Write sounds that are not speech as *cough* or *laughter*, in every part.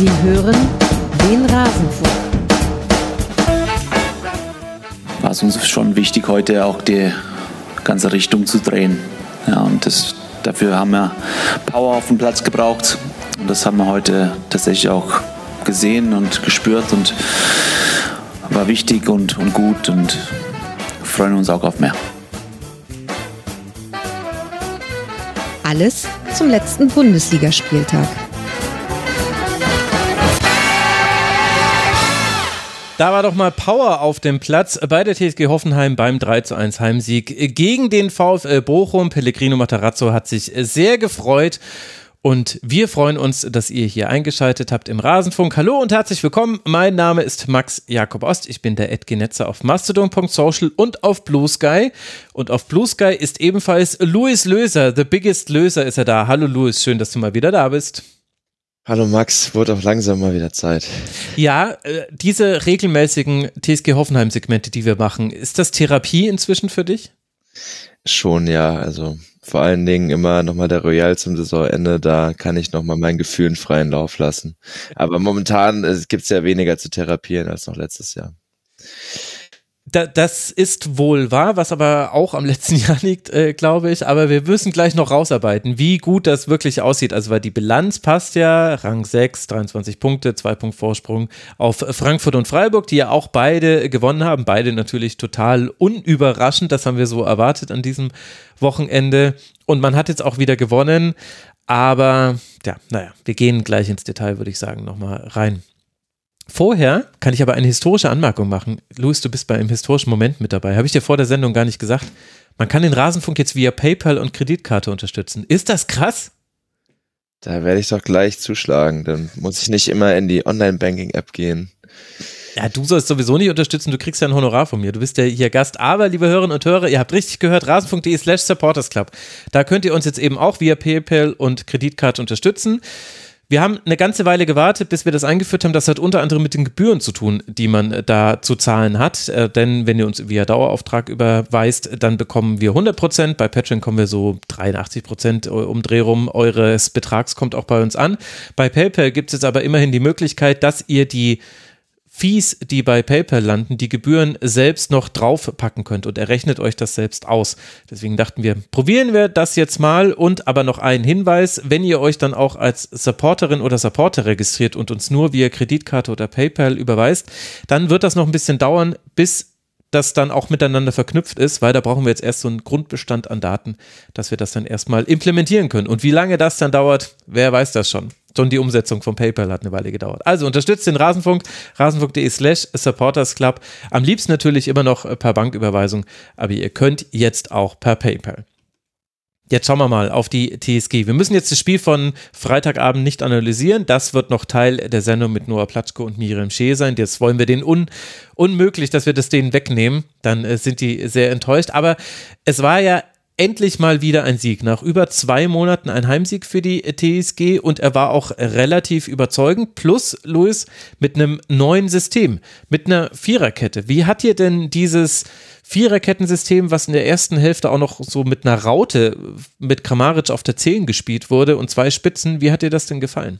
Sie hören den Rasenfunk. War es uns schon wichtig, heute auch die ganze Richtung zu drehen. Ja, und das, dafür haben wir Power auf dem Platz gebraucht. Und das haben wir heute tatsächlich auch gesehen und gespürt und war wichtig und, und gut und freuen uns auch auf mehr. Alles zum letzten Bundesligaspieltag. Da war doch mal Power auf dem Platz bei der TSG Hoffenheim beim 3 zu 1 Heimsieg gegen den VfL Bochum. Pellegrino Matarazzo hat sich sehr gefreut. Und wir freuen uns, dass ihr hier eingeschaltet habt im Rasenfunk. Hallo und herzlich willkommen. Mein Name ist Max Jakob Ost. Ich bin der Edgenetzer auf mastodon.social und auf Blue Sky. Und auf Blue Sky ist ebenfalls Louis Löser. The biggest Löser ist er da. Hallo Louis, schön, dass du mal wieder da bist. Hallo Max, wurde auch langsam mal wieder Zeit. Ja, äh, diese regelmäßigen TSG Hoffenheim-Segmente, die wir machen, ist das Therapie inzwischen für dich? Schon, ja. Also vor allen Dingen immer nochmal der Royal zum Saisonende, da kann ich nochmal meinen Gefühlen freien Lauf lassen. Aber momentan äh, gibt es ja weniger zu therapieren als noch letztes Jahr. Da, das ist wohl wahr, was aber auch am *laughs* letzten Jahr liegt, äh, glaube ich. Aber wir müssen gleich noch rausarbeiten, wie gut das wirklich aussieht. Also, weil die Bilanz passt ja, Rang 6, 23 Punkte, 2 Punkt Vorsprung auf Frankfurt und Freiburg, die ja auch beide gewonnen haben. Beide natürlich total unüberraschend. Das haben wir so erwartet an diesem Wochenende. Und man hat jetzt auch wieder gewonnen. Aber ja, naja, wir gehen gleich ins Detail, würde ich sagen, nochmal rein. Vorher kann ich aber eine historische Anmerkung machen. Louis, du bist bei einem historischen Moment mit dabei. Habe ich dir vor der Sendung gar nicht gesagt. Man kann den Rasenfunk jetzt via PayPal und Kreditkarte unterstützen. Ist das krass? Da werde ich doch gleich zuschlagen. Dann muss ich nicht immer in die Online-Banking-App gehen. Ja, du sollst sowieso nicht unterstützen, du kriegst ja ein Honorar von mir. Du bist ja hier Gast. Aber, liebe Hörerinnen und Hörer, ihr habt richtig gehört, rasen.de slash supportersclub. Da könnt ihr uns jetzt eben auch via PayPal und Kreditkarte unterstützen. Wir haben eine ganze Weile gewartet, bis wir das eingeführt haben. Das hat unter anderem mit den Gebühren zu tun, die man äh, da zu zahlen hat. Äh, denn wenn ihr uns via Dauerauftrag überweist, dann bekommen wir 100 Prozent. Bei Patreon kommen wir so 83 Prozent um Dreh rum eures Betrags kommt auch bei uns an. Bei PayPal gibt es jetzt aber immerhin die Möglichkeit, dass ihr die Fees, die bei PayPal landen, die Gebühren selbst noch draufpacken könnt und errechnet euch das selbst aus. Deswegen dachten wir, probieren wir das jetzt mal und aber noch ein Hinweis, wenn ihr euch dann auch als Supporterin oder Supporter registriert und uns nur via Kreditkarte oder PayPal überweist, dann wird das noch ein bisschen dauern, bis das dann auch miteinander verknüpft ist, weil da brauchen wir jetzt erst so einen Grundbestand an Daten, dass wir das dann erstmal implementieren können. Und wie lange das dann dauert, wer weiß das schon. Schon die Umsetzung von PayPal hat eine Weile gedauert. Also unterstützt den Rasenfunk, rasenfunk.de slash Supporters Club. Am liebsten natürlich immer noch per Banküberweisung, aber ihr könnt jetzt auch per PayPal. Jetzt schauen wir mal auf die TSG. Wir müssen jetzt das Spiel von Freitagabend nicht analysieren. Das wird noch Teil der Sendung mit Noah Platschko und Miriam Schee sein. Jetzt wollen wir den un unmöglich, dass wir das denen wegnehmen. Dann äh, sind die sehr enttäuscht. Aber es war ja endlich mal wieder ein Sieg. Nach über zwei Monaten ein Heimsieg für die TSG und er war auch relativ überzeugend. Plus, Luis, mit einem neuen System, mit einer Viererkette. Wie hat dir denn dieses Viererkettensystem, was in der ersten Hälfte auch noch so mit einer Raute mit Kramaric auf der 10 gespielt wurde und zwei Spitzen, wie hat dir das denn gefallen?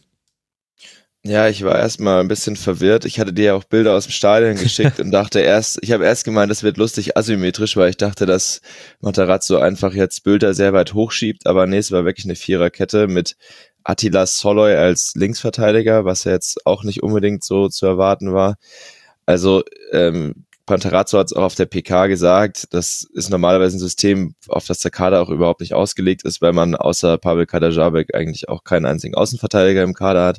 Ja, ich war erstmal ein bisschen verwirrt. Ich hatte dir ja auch Bilder aus dem Stadion geschickt *laughs* und dachte erst, ich habe erst gemeint, das wird lustig asymmetrisch, weil ich dachte, dass Matarazzo einfach jetzt Bilder sehr weit hochschiebt, aber nee, es war wirklich eine Viererkette mit Attila Soloy als Linksverteidiger, was ja jetzt auch nicht unbedingt so zu erwarten war. Also ähm, Pantarazzo hat es auch auf der PK gesagt, das ist normalerweise ein System, auf das der Kader auch überhaupt nicht ausgelegt ist, weil man außer Pavel Kadajabek eigentlich auch keinen einzigen Außenverteidiger im Kader hat.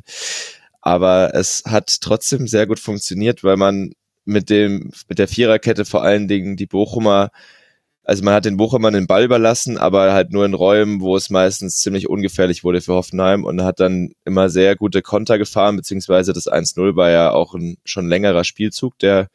Aber es hat trotzdem sehr gut funktioniert, weil man mit dem, mit der Viererkette vor allen Dingen die Bochumer, also man hat den Bochumern den Ball überlassen, aber halt nur in Räumen, wo es meistens ziemlich ungefährlich wurde für Hoffenheim und hat dann immer sehr gute Konter gefahren, beziehungsweise das 1-0 war ja auch ein schon längerer Spielzug, der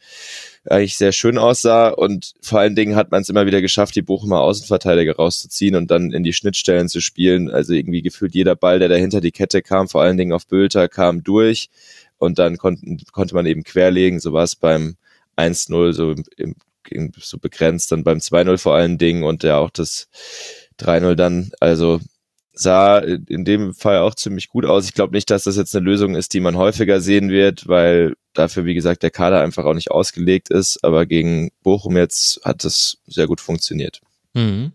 eigentlich sehr schön aussah und vor allen Dingen hat man es immer wieder geschafft, die Bochumer Außenverteidiger rauszuziehen und dann in die Schnittstellen zu spielen. Also irgendwie gefühlt jeder Ball, der dahinter die Kette kam, vor allen Dingen auf Bülter, kam durch und dann konnten, konnte man eben querlegen. So war es beim 1-0 so, im, im, so begrenzt, dann beim 2-0 vor allen Dingen und ja auch das 3-0 dann. Also sah in dem Fall auch ziemlich gut aus. Ich glaube nicht, dass das jetzt eine Lösung ist, die man häufiger sehen wird, weil dafür, wie gesagt, der Kader einfach auch nicht ausgelegt ist. Aber gegen Bochum jetzt hat es sehr gut funktioniert. Mhm.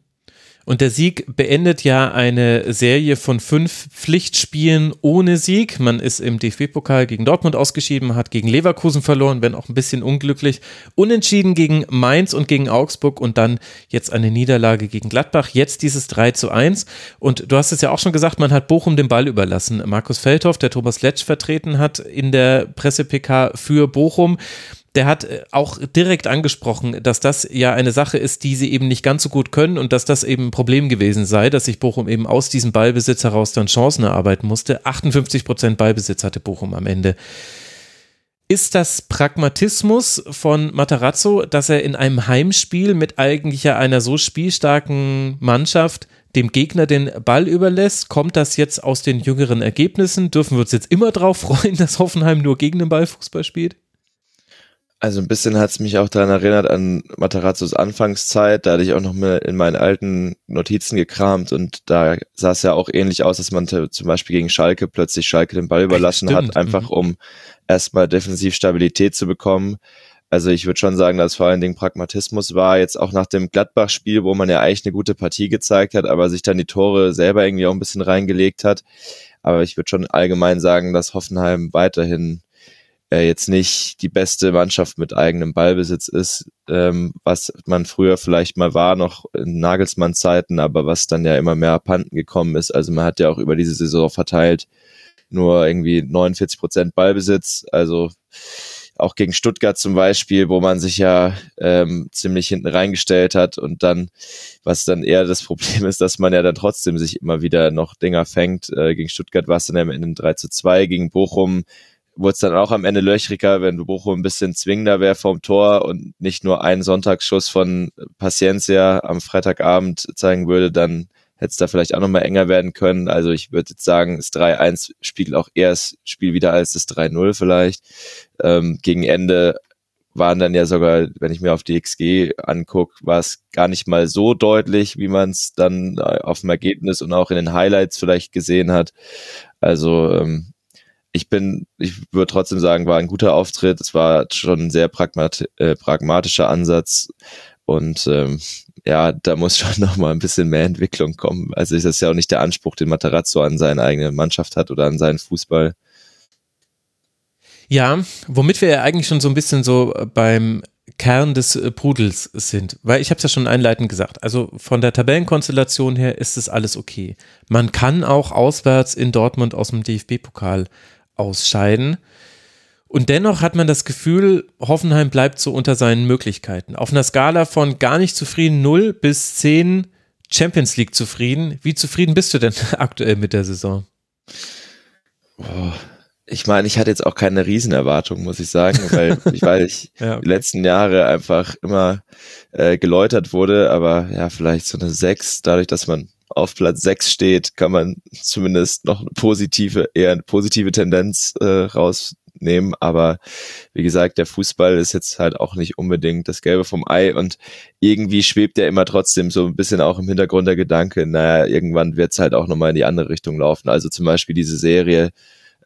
Und der Sieg beendet ja eine Serie von fünf Pflichtspielen ohne Sieg. Man ist im DFB-Pokal gegen Dortmund ausgeschieden, hat gegen Leverkusen verloren, wenn auch ein bisschen unglücklich. Unentschieden gegen Mainz und gegen Augsburg und dann jetzt eine Niederlage gegen Gladbach. Jetzt dieses 3 zu 1. Und du hast es ja auch schon gesagt, man hat Bochum den Ball überlassen. Markus Feldhoff, der Thomas Letsch vertreten hat in der Presse-PK für Bochum der hat äh, auch direkt angesprochen, dass das ja eine Sache ist, die sie eben nicht ganz so gut können und dass das eben ein Problem gewesen sei, dass sich Bochum eben aus diesem Ballbesitz heraus dann Chancen erarbeiten musste. 58 Prozent Ballbesitz hatte Bochum am Ende. Ist das Pragmatismus von Matarazzo, dass er in einem Heimspiel mit eigentlich einer so spielstarken Mannschaft dem Gegner den Ball überlässt? Kommt das jetzt aus den jüngeren Ergebnissen? Dürfen wir uns jetzt immer darauf freuen, *laughs* dass Hoffenheim nur gegen den Ball Fußball spielt? Also ein bisschen hat es mich auch daran erinnert an Matarazzos Anfangszeit. Da hatte ich auch noch mal in meinen alten Notizen gekramt und da sah es ja auch ähnlich aus, dass man zum Beispiel gegen Schalke plötzlich Schalke den Ball überlassen Stimmt. hat, einfach mhm. um erstmal defensiv Stabilität zu bekommen. Also ich würde schon sagen, dass vor allen Dingen Pragmatismus war, jetzt auch nach dem Gladbach-Spiel, wo man ja eigentlich eine gute Partie gezeigt hat, aber sich dann die Tore selber irgendwie auch ein bisschen reingelegt hat. Aber ich würde schon allgemein sagen, dass Hoffenheim weiterhin äh, jetzt nicht die beste Mannschaft mit eigenem Ballbesitz ist, ähm, was man früher vielleicht mal war, noch in Nagelsmann Zeiten, aber was dann ja immer mehr abhanden gekommen ist. Also man hat ja auch über diese Saison verteilt nur irgendwie 49 Prozent Ballbesitz, also auch gegen Stuttgart zum Beispiel, wo man sich ja ähm, ziemlich hinten reingestellt hat und dann, was dann eher das *laughs* Problem ist, dass man ja dann trotzdem sich immer wieder noch Dinger fängt. Äh, gegen Stuttgart war es dann am Ende 3 zu 2, gegen Bochum wurde es dann auch am Ende löchriger, wenn Bochum ein bisschen zwingender wäre vom Tor und nicht nur einen Sonntagsschuss von Paciencia am Freitagabend zeigen würde, dann hätte es da vielleicht auch nochmal enger werden können. Also ich würde jetzt sagen, das 3-1 spiegelt auch eher das Spiel wieder als das 3-0 vielleicht. Ähm, gegen Ende waren dann ja sogar, wenn ich mir auf die XG angucke, war es gar nicht mal so deutlich, wie man es dann äh, auf dem Ergebnis und auch in den Highlights vielleicht gesehen hat. Also ähm, ich bin, ich würde trotzdem sagen, war ein guter Auftritt. Es war schon ein sehr pragmat, äh, pragmatischer Ansatz. Und ähm, ja, da muss schon *laughs* noch mal ein bisschen mehr Entwicklung kommen. Also ist das ja auch nicht der Anspruch, den Materazzo an seine eigene Mannschaft hat oder an seinen Fußball. Ja, womit wir ja eigentlich schon so ein bisschen so beim Kern des äh, Pudels sind, weil ich habe es ja schon einleitend gesagt. Also von der Tabellenkonstellation her ist es alles okay. Man kann auch auswärts in Dortmund aus dem DFB-Pokal ausscheiden. Und dennoch hat man das Gefühl, Hoffenheim bleibt so unter seinen Möglichkeiten. Auf einer Skala von gar nicht zufrieden 0 bis 10 Champions League zufrieden. Wie zufrieden bist du denn *laughs* aktuell mit der Saison? Oh, ich meine, ich hatte jetzt auch keine Riesenerwartung, muss ich sagen, *laughs* weil ich, weil ich ja, okay. die letzten Jahre einfach immer äh, geläutert wurde, aber ja, vielleicht so eine 6, dadurch, dass man auf Platz 6 steht, kann man zumindest noch eine positive, eher eine positive Tendenz äh, rausnehmen. Aber wie gesagt, der Fußball ist jetzt halt auch nicht unbedingt das Gelbe vom Ei und irgendwie schwebt ja immer trotzdem so ein bisschen auch im Hintergrund der Gedanke, naja, irgendwann wird es halt auch nochmal in die andere Richtung laufen. Also zum Beispiel diese Serie,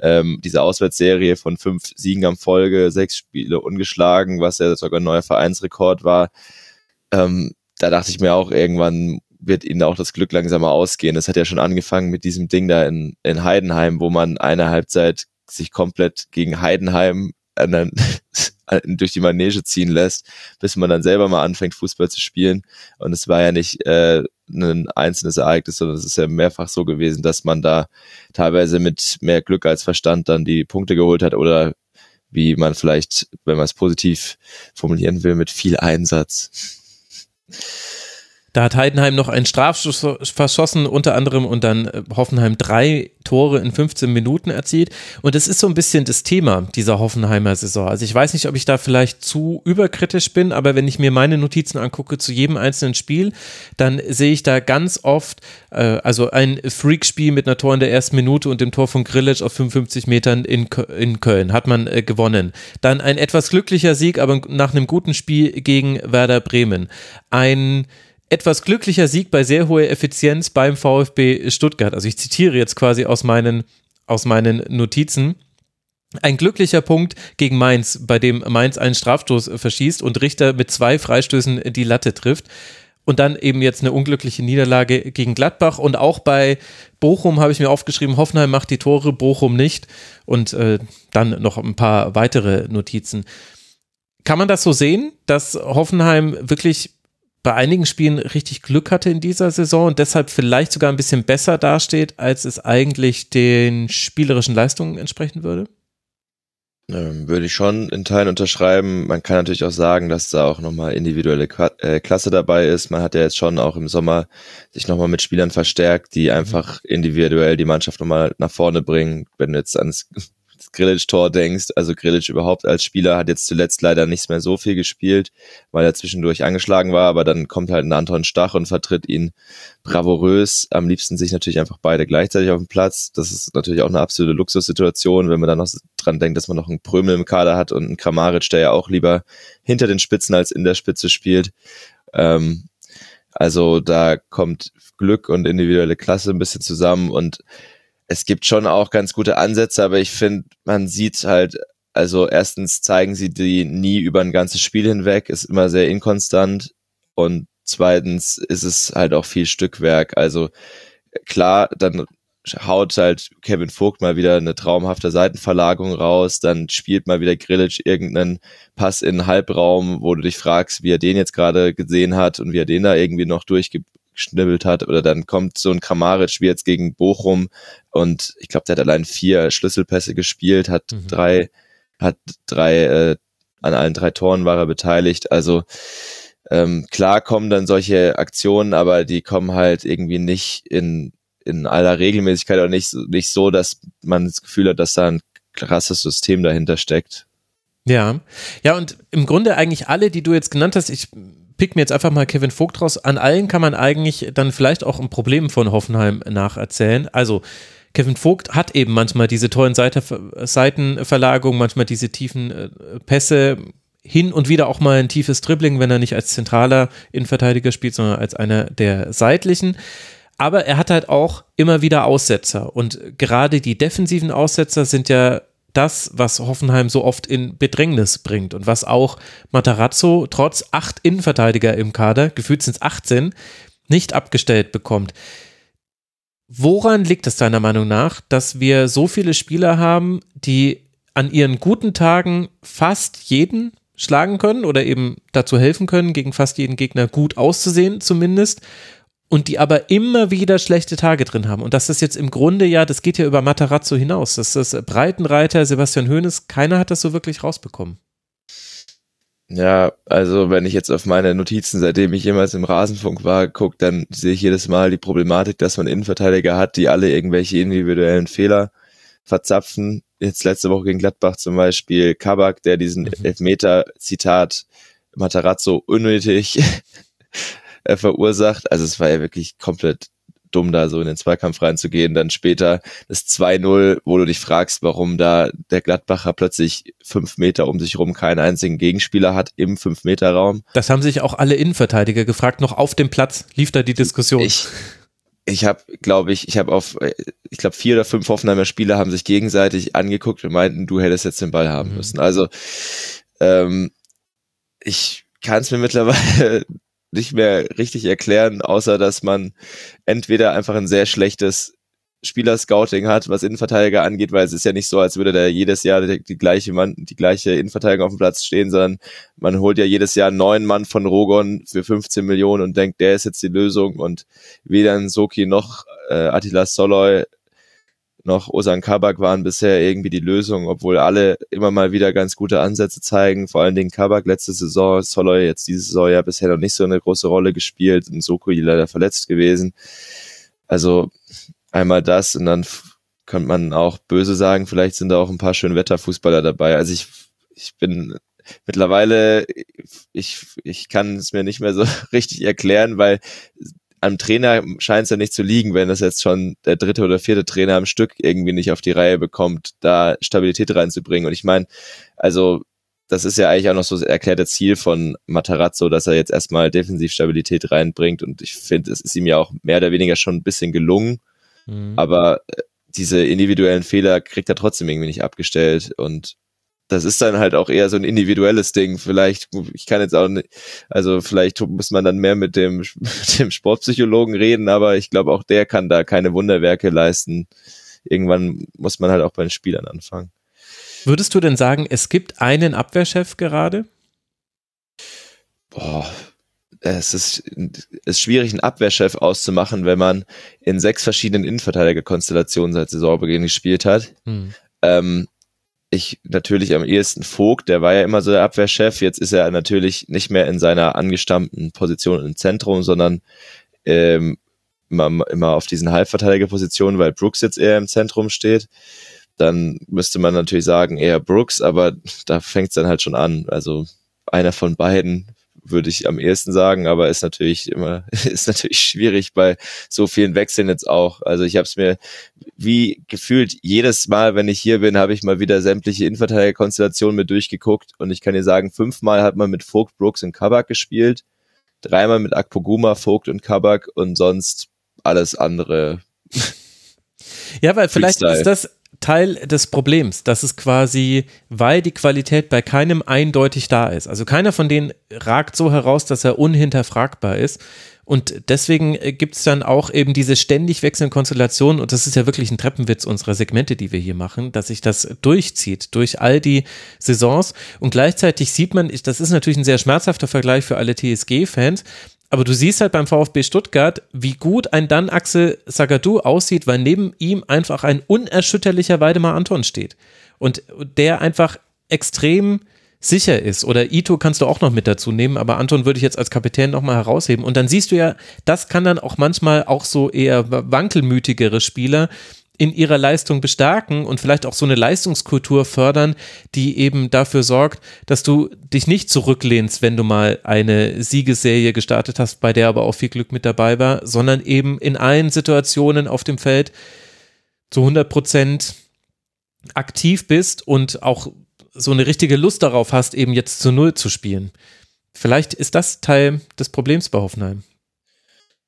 ähm, diese Auswärtsserie von fünf Siegen am Folge, sechs Spiele ungeschlagen, was ja sogar ein neuer Vereinsrekord war. Ähm, da dachte ich mir auch irgendwann wird ihnen auch das Glück langsamer ausgehen. Das hat ja schon angefangen mit diesem Ding da in, in Heidenheim, wo man eine Halbzeit sich komplett gegen Heidenheim dann, *laughs* durch die Manege ziehen lässt, bis man dann selber mal anfängt, Fußball zu spielen. Und es war ja nicht äh, ein einzelnes Ereignis, sondern es ist ja mehrfach so gewesen, dass man da teilweise mit mehr Glück als Verstand dann die Punkte geholt hat oder wie man vielleicht, wenn man es positiv formulieren will, mit viel Einsatz. Da hat Heidenheim noch einen Strafschuss verschossen, unter anderem, und dann äh, Hoffenheim drei Tore in 15 Minuten erzielt. Und das ist so ein bisschen das Thema dieser Hoffenheimer Saison. Also ich weiß nicht, ob ich da vielleicht zu überkritisch bin, aber wenn ich mir meine Notizen angucke zu jedem einzelnen Spiel, dann sehe ich da ganz oft, äh, also ein Freakspiel mit einer Tor in der ersten Minute und dem Tor von Grillitsch auf 55 Metern in, in Köln hat man äh, gewonnen. Dann ein etwas glücklicher Sieg, aber nach einem guten Spiel gegen Werder Bremen. Ein etwas glücklicher Sieg bei sehr hoher Effizienz beim VfB Stuttgart. Also ich zitiere jetzt quasi aus meinen, aus meinen Notizen. Ein glücklicher Punkt gegen Mainz, bei dem Mainz einen Strafstoß verschießt und Richter mit zwei Freistößen die Latte trifft. Und dann eben jetzt eine unglückliche Niederlage gegen Gladbach. Und auch bei Bochum habe ich mir aufgeschrieben, Hoffenheim macht die Tore, Bochum nicht. Und äh, dann noch ein paar weitere Notizen. Kann man das so sehen, dass Hoffenheim wirklich bei einigen Spielen richtig Glück hatte in dieser Saison und deshalb vielleicht sogar ein bisschen besser dasteht, als es eigentlich den spielerischen Leistungen entsprechen würde? Ähm, würde ich schon in Teilen unterschreiben. Man kann natürlich auch sagen, dass da auch nochmal individuelle äh, Klasse dabei ist. Man hat ja jetzt schon auch im Sommer sich nochmal mit Spielern verstärkt, die einfach individuell die Mannschaft nochmal nach vorne bringen. Wenn du jetzt ans Grillage-Tor denkst. Also Grillage überhaupt als Spieler hat jetzt zuletzt leider nicht mehr so viel gespielt, weil er zwischendurch angeschlagen war, aber dann kommt halt ein Anton Stach und vertritt ihn bravourös. Am liebsten sich natürlich einfach beide gleichzeitig auf dem Platz. Das ist natürlich auch eine absolute Luxussituation, wenn man dann noch dran denkt, dass man noch einen Prömel im Kader hat und einen Kramaric, der ja auch lieber hinter den Spitzen als in der Spitze spielt. Ähm, also da kommt Glück und individuelle Klasse ein bisschen zusammen und es gibt schon auch ganz gute Ansätze, aber ich finde, man sieht halt, also erstens zeigen sie die nie über ein ganzes Spiel hinweg, ist immer sehr inkonstant. Und zweitens ist es halt auch viel Stückwerk. Also klar, dann haut halt Kevin Vogt mal wieder eine traumhafte Seitenverlagerung raus, dann spielt mal wieder Grillage irgendeinen Pass in den Halbraum, wo du dich fragst, wie er den jetzt gerade gesehen hat und wie er den da irgendwie noch durchge geschnibbelt hat. Oder dann kommt so ein Kramaric wie jetzt gegen Bochum und ich glaube, der hat allein vier Schlüsselpässe gespielt, hat mhm. drei, hat drei, äh, an allen drei Toren war er beteiligt. Also ähm, klar kommen dann solche Aktionen, aber die kommen halt irgendwie nicht in, in aller Regelmäßigkeit oder nicht, nicht so, dass man das Gefühl hat, dass da ein krasses System dahinter steckt. Ja, ja, und im Grunde eigentlich alle, die du jetzt genannt hast, ich pick mir jetzt einfach mal Kevin Vogt raus. An allen kann man eigentlich dann vielleicht auch ein Problem von Hoffenheim nacherzählen. Also, Kevin Vogt hat eben manchmal diese tollen Seitenverlagerungen, manchmal diese tiefen äh, Pässe, hin und wieder auch mal ein tiefes Dribbling, wenn er nicht als zentraler Innenverteidiger spielt, sondern als einer der seitlichen. Aber er hat halt auch immer wieder Aussetzer. Und gerade die defensiven Aussetzer sind ja das, was Hoffenheim so oft in Bedrängnis bringt und was auch Matarazzo trotz acht Innenverteidiger im Kader, gefühlt sind es 18, nicht abgestellt bekommt. Woran liegt es deiner Meinung nach, dass wir so viele Spieler haben, die an ihren guten Tagen fast jeden schlagen können oder eben dazu helfen können, gegen fast jeden Gegner gut auszusehen zumindest und die aber immer wieder schlechte Tage drin haben. Und das ist jetzt im Grunde ja, das geht ja über Matarazzo hinaus. Das ist Breitenreiter, Sebastian Hoeneß, keiner hat das so wirklich rausbekommen. Ja, also wenn ich jetzt auf meine Notizen, seitdem ich jemals im Rasenfunk war, gucke, dann sehe ich jedes Mal die Problematik, dass man Innenverteidiger hat, die alle irgendwelche individuellen Fehler verzapfen. Jetzt letzte Woche gegen Gladbach zum Beispiel Kabak, der diesen mhm. Elfmeter, Zitat, Matarazzo unnötig *laughs* äh, verursacht. Also es war ja wirklich komplett dumm, da so in den Zweikampf reinzugehen. Dann später das 2-0, wo du dich fragst, warum da der Gladbacher plötzlich fünf Meter um sich rum keinen einzigen Gegenspieler hat im Fünf-Meter-Raum. Das haben sich auch alle Innenverteidiger gefragt, noch auf dem Platz lief da die Diskussion. Ich, ich habe, glaube ich, ich habe auf, ich glaube, vier oder fünf Hoffenheimer Spieler haben sich gegenseitig angeguckt und meinten, du hättest jetzt den Ball haben mhm. müssen. Also ähm, ich kann es mir mittlerweile nicht mehr richtig erklären, außer dass man entweder einfach ein sehr schlechtes Spielerscouting hat, was Innenverteidiger angeht, weil es ist ja nicht so, als würde da jedes Jahr die, die gleiche Mann, die gleiche Innenverteidigung auf dem Platz stehen, sondern man holt ja jedes Jahr einen neuen Mann von Rogon für 15 Millionen und denkt, der ist jetzt die Lösung und weder ein Soki noch äh, Attila Soloy noch Osan Kabak waren bisher irgendwie die Lösung, obwohl alle immer mal wieder ganz gute Ansätze zeigen. Vor allen Dingen Kabak letzte Saison, Soloy jetzt diese Saison ja bisher noch nicht so eine große Rolle gespielt und Sokoi leider verletzt gewesen. Also einmal das und dann könnte man auch böse sagen, vielleicht sind da auch ein paar schön Wetterfußballer dabei. Also ich, ich bin mittlerweile, ich, ich kann es mir nicht mehr so *laughs* richtig erklären, weil am Trainer scheint es ja nicht zu liegen, wenn das jetzt schon der dritte oder vierte Trainer am Stück irgendwie nicht auf die Reihe bekommt, da Stabilität reinzubringen. Und ich meine, also das ist ja eigentlich auch noch so das erklärte Ziel von Matarazzo, dass er jetzt erstmal Defensivstabilität reinbringt und ich finde, es ist ihm ja auch mehr oder weniger schon ein bisschen gelungen, mhm. aber äh, diese individuellen Fehler kriegt er trotzdem irgendwie nicht abgestellt und das ist dann halt auch eher so ein individuelles Ding. Vielleicht, ich kann jetzt auch nicht, also vielleicht muss man dann mehr mit dem, *laughs* mit dem Sportpsychologen reden, aber ich glaube auch der kann da keine Wunderwerke leisten. Irgendwann muss man halt auch bei den Spielern anfangen. Würdest du denn sagen, es gibt einen Abwehrchef gerade? Boah, es ist, es ist schwierig, einen Abwehrchef auszumachen, wenn man in sechs verschiedenen Innenverteidigerkonstellationen seit Saisonbeginn gespielt hat. Hm. Ähm, ich natürlich am ehesten Vogt, der war ja immer so der Abwehrchef. Jetzt ist er natürlich nicht mehr in seiner angestammten Position im Zentrum, sondern ähm, immer, immer auf diesen Halbverteidigerpositionen, weil Brooks jetzt eher im Zentrum steht dann müsste man natürlich sagen eher Brooks, aber da fängt es dann halt schon an. Also einer von beiden würde ich am ehesten sagen, aber ist natürlich immer *laughs* ist natürlich schwierig bei so vielen Wechseln jetzt auch. Also ich habe es mir wie gefühlt jedes Mal, wenn ich hier bin, habe ich mal wieder sämtliche Innenverteidigerkonstellationen mit durchgeguckt und ich kann dir sagen, fünfmal hat man mit Vogt, Brooks und Kabak gespielt, dreimal mit Akpoguma, Vogt und Kabak und sonst alles andere. Ja, weil vielleicht Freestyle. ist das Teil des Problems, dass es quasi, weil die Qualität bei keinem eindeutig da ist. Also keiner von denen ragt so heraus, dass er unhinterfragbar ist. Und deswegen äh, gibt es dann auch eben diese ständig wechselnden Konstellationen, und das ist ja wirklich ein Treppenwitz unserer Segmente, die wir hier machen, dass sich das durchzieht durch all die Saisons. Und gleichzeitig sieht man, das ist natürlich ein sehr schmerzhafter Vergleich für alle TSG-Fans, aber du siehst halt beim VfB Stuttgart, wie gut ein dann Axel Sagadou aussieht, weil neben ihm einfach ein unerschütterlicher Weidemar Anton steht. Und der einfach extrem sicher ist. Oder Ito kannst du auch noch mit dazu nehmen, aber Anton würde ich jetzt als Kapitän nochmal herausheben. Und dann siehst du ja, das kann dann auch manchmal auch so eher wankelmütigere Spieler in ihrer Leistung bestärken und vielleicht auch so eine Leistungskultur fördern, die eben dafür sorgt, dass du dich nicht zurücklehnst, wenn du mal eine Siegesserie gestartet hast, bei der aber auch viel Glück mit dabei war, sondern eben in allen Situationen auf dem Feld zu 100 Prozent aktiv bist und auch so eine richtige Lust darauf hast, eben jetzt zu Null zu spielen. Vielleicht ist das Teil des Problems bei Hoffenheim.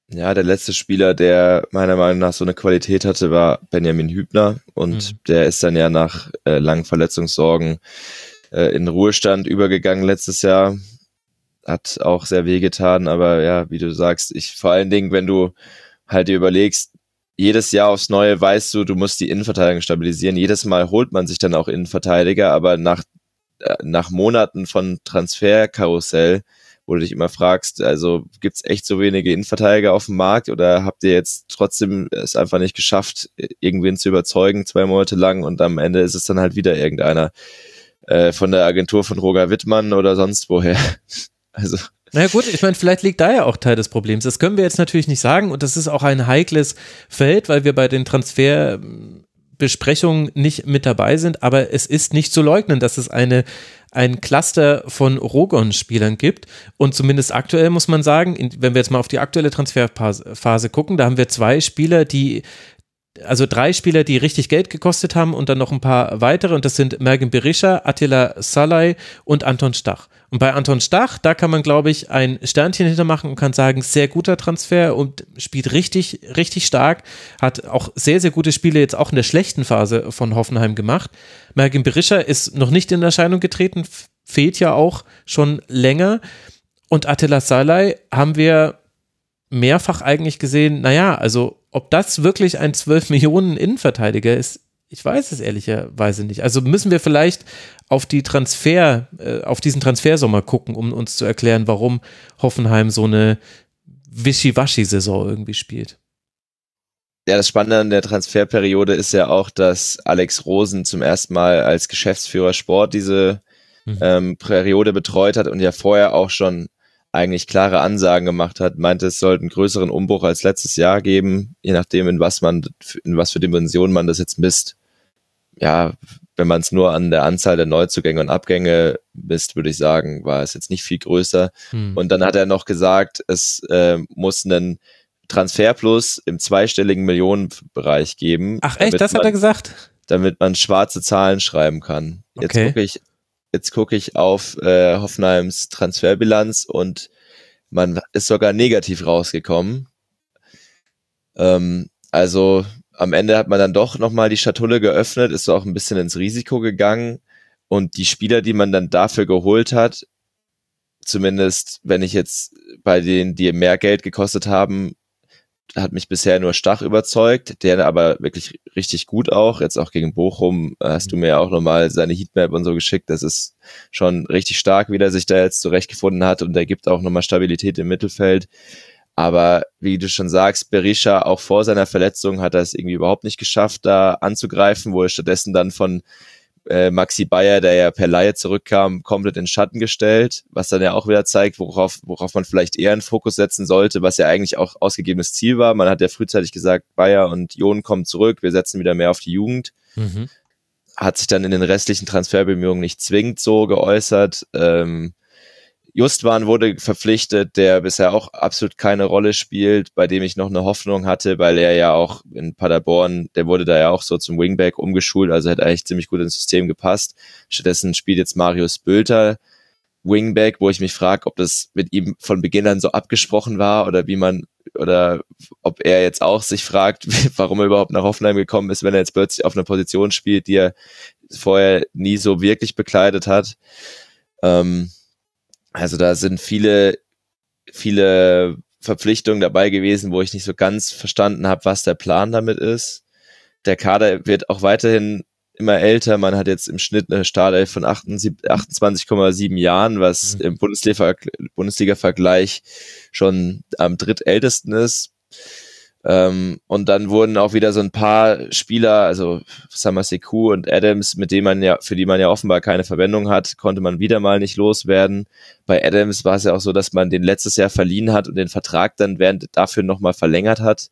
Ja, der letzte Spieler, der meiner Meinung nach so eine Qualität hatte, war Benjamin Hübner und mhm. der ist dann ja nach äh, langen Verletzungssorgen äh, in Ruhestand übergegangen letztes Jahr. Hat auch sehr wehgetan, aber ja, wie du sagst, ich vor allen Dingen, wenn du halt dir überlegst, jedes Jahr aufs Neue weißt du, du musst die Innenverteidigung stabilisieren. Jedes Mal holt man sich dann auch Innenverteidiger, aber nach, äh, nach Monaten von Transferkarussell wo du dich immer fragst, also gibt's echt so wenige Innenverteidiger auf dem Markt oder habt ihr jetzt trotzdem es einfach nicht geschafft, irgendwen zu überzeugen, zwei Monate lang und am Ende ist es dann halt wieder irgendeiner äh, von der Agentur von Roger Wittmann oder sonst woher. *laughs* Also na gut, ich meine, vielleicht liegt da ja auch Teil des Problems. Das können wir jetzt natürlich nicht sagen und das ist auch ein heikles Feld, weil wir bei den Transfer Besprechungen nicht mit dabei sind, aber es ist nicht zu leugnen, dass es eine ein Cluster von Rogon-Spielern gibt. Und zumindest aktuell muss man sagen, wenn wir jetzt mal auf die aktuelle Transferphase gucken, da haben wir zwei Spieler, die also drei Spieler, die richtig Geld gekostet haben und dann noch ein paar weitere und das sind Mergen Berisha, Attila Salai und Anton Stach. Und bei Anton Stach, da kann man glaube ich ein Sternchen hintermachen und kann sagen, sehr guter Transfer und spielt richtig, richtig stark, hat auch sehr, sehr gute Spiele jetzt auch in der schlechten Phase von Hoffenheim gemacht. Mergen Berisha ist noch nicht in Erscheinung getreten, fehlt ja auch schon länger und Attila Salai haben wir mehrfach eigentlich gesehen, naja, also ob das wirklich ein 12 *laughs* Millionen Innenverteidiger ist, ich weiß es ehrlicherweise nicht. Also müssen wir vielleicht auf die Transfer, äh, auf diesen Transfersommer gucken, um uns zu erklären, warum Hoffenheim so eine Wischiwaschi-Saison irgendwie spielt. Ja, das Spannende an der Transferperiode ist ja auch, dass Alex Rosen zum ersten Mal als Geschäftsführer Sport diese mhm. ähm, Periode betreut hat und ja vorher auch schon eigentlich klare Ansagen gemacht hat, meinte, es sollte einen größeren Umbruch als letztes Jahr geben, je nachdem, in was man, in was für Dimensionen man das jetzt misst. Ja, wenn man es nur an der Anzahl der Neuzugänge und Abgänge misst, würde ich sagen, war es jetzt nicht viel größer. Hm. Und dann hat er noch gesagt, es äh, muss einen Transferplus im zweistelligen Millionenbereich geben. Ach echt, das man, hat er gesagt? Damit man schwarze Zahlen schreiben kann. Jetzt okay. wirklich jetzt gucke ich auf äh, Hoffenheims Transferbilanz und man ist sogar negativ rausgekommen. Ähm, also am Ende hat man dann doch nochmal die Schatulle geöffnet, ist auch ein bisschen ins Risiko gegangen und die Spieler, die man dann dafür geholt hat, zumindest wenn ich jetzt bei denen, die mehr Geld gekostet haben, hat mich bisher nur Stach überzeugt, der aber wirklich richtig gut auch. Jetzt auch gegen Bochum äh, hast du mir ja auch nochmal seine Heatmap und so geschickt. Das ist schon richtig stark, wie der sich da jetzt zurechtgefunden hat und der gibt auch nochmal Stabilität im Mittelfeld. Aber wie du schon sagst, Berisha auch vor seiner Verletzung hat er es irgendwie überhaupt nicht geschafft, da anzugreifen, wo er stattdessen dann von äh, Maxi Bayer, der ja per Laie zurückkam, komplett in Schatten gestellt, was dann ja auch wieder zeigt, worauf, worauf man vielleicht eher einen Fokus setzen sollte, was ja eigentlich auch ausgegebenes Ziel war. Man hat ja frühzeitig gesagt, Bayer und Jon kommen zurück, wir setzen wieder mehr auf die Jugend. Mhm. Hat sich dann in den restlichen Transferbemühungen nicht zwingend so geäußert. Ähm, Justwan wurde verpflichtet, der bisher auch absolut keine Rolle spielt, bei dem ich noch eine Hoffnung hatte, weil er ja auch in Paderborn, der wurde da ja auch so zum Wingback umgeschult, also hat eigentlich ziemlich gut ins System gepasst. Stattdessen spielt jetzt Marius Bülter Wingback, wo ich mich frage, ob das mit ihm von Beginn an so abgesprochen war oder wie man oder ob er jetzt auch sich fragt, *laughs* warum er überhaupt nach Hoffenheim gekommen ist, wenn er jetzt plötzlich auf einer Position spielt, die er vorher nie so wirklich bekleidet hat. Ähm, also da sind viele, viele Verpflichtungen dabei gewesen, wo ich nicht so ganz verstanden habe, was der Plan damit ist. Der Kader wird auch weiterhin immer älter. Man hat jetzt im Schnitt eine Startelf von 28,7 Jahren, was mhm. im Bundesliga-Vergleich schon am drittältesten ist. Ähm, und dann wurden auch wieder so ein paar Spieler, also Samaseku und Adams, mit denen man ja, für die man ja offenbar keine Verwendung hat, konnte man wieder mal nicht loswerden. Bei Adams war es ja auch so, dass man den letztes Jahr verliehen hat und den Vertrag dann während dafür nochmal verlängert hat.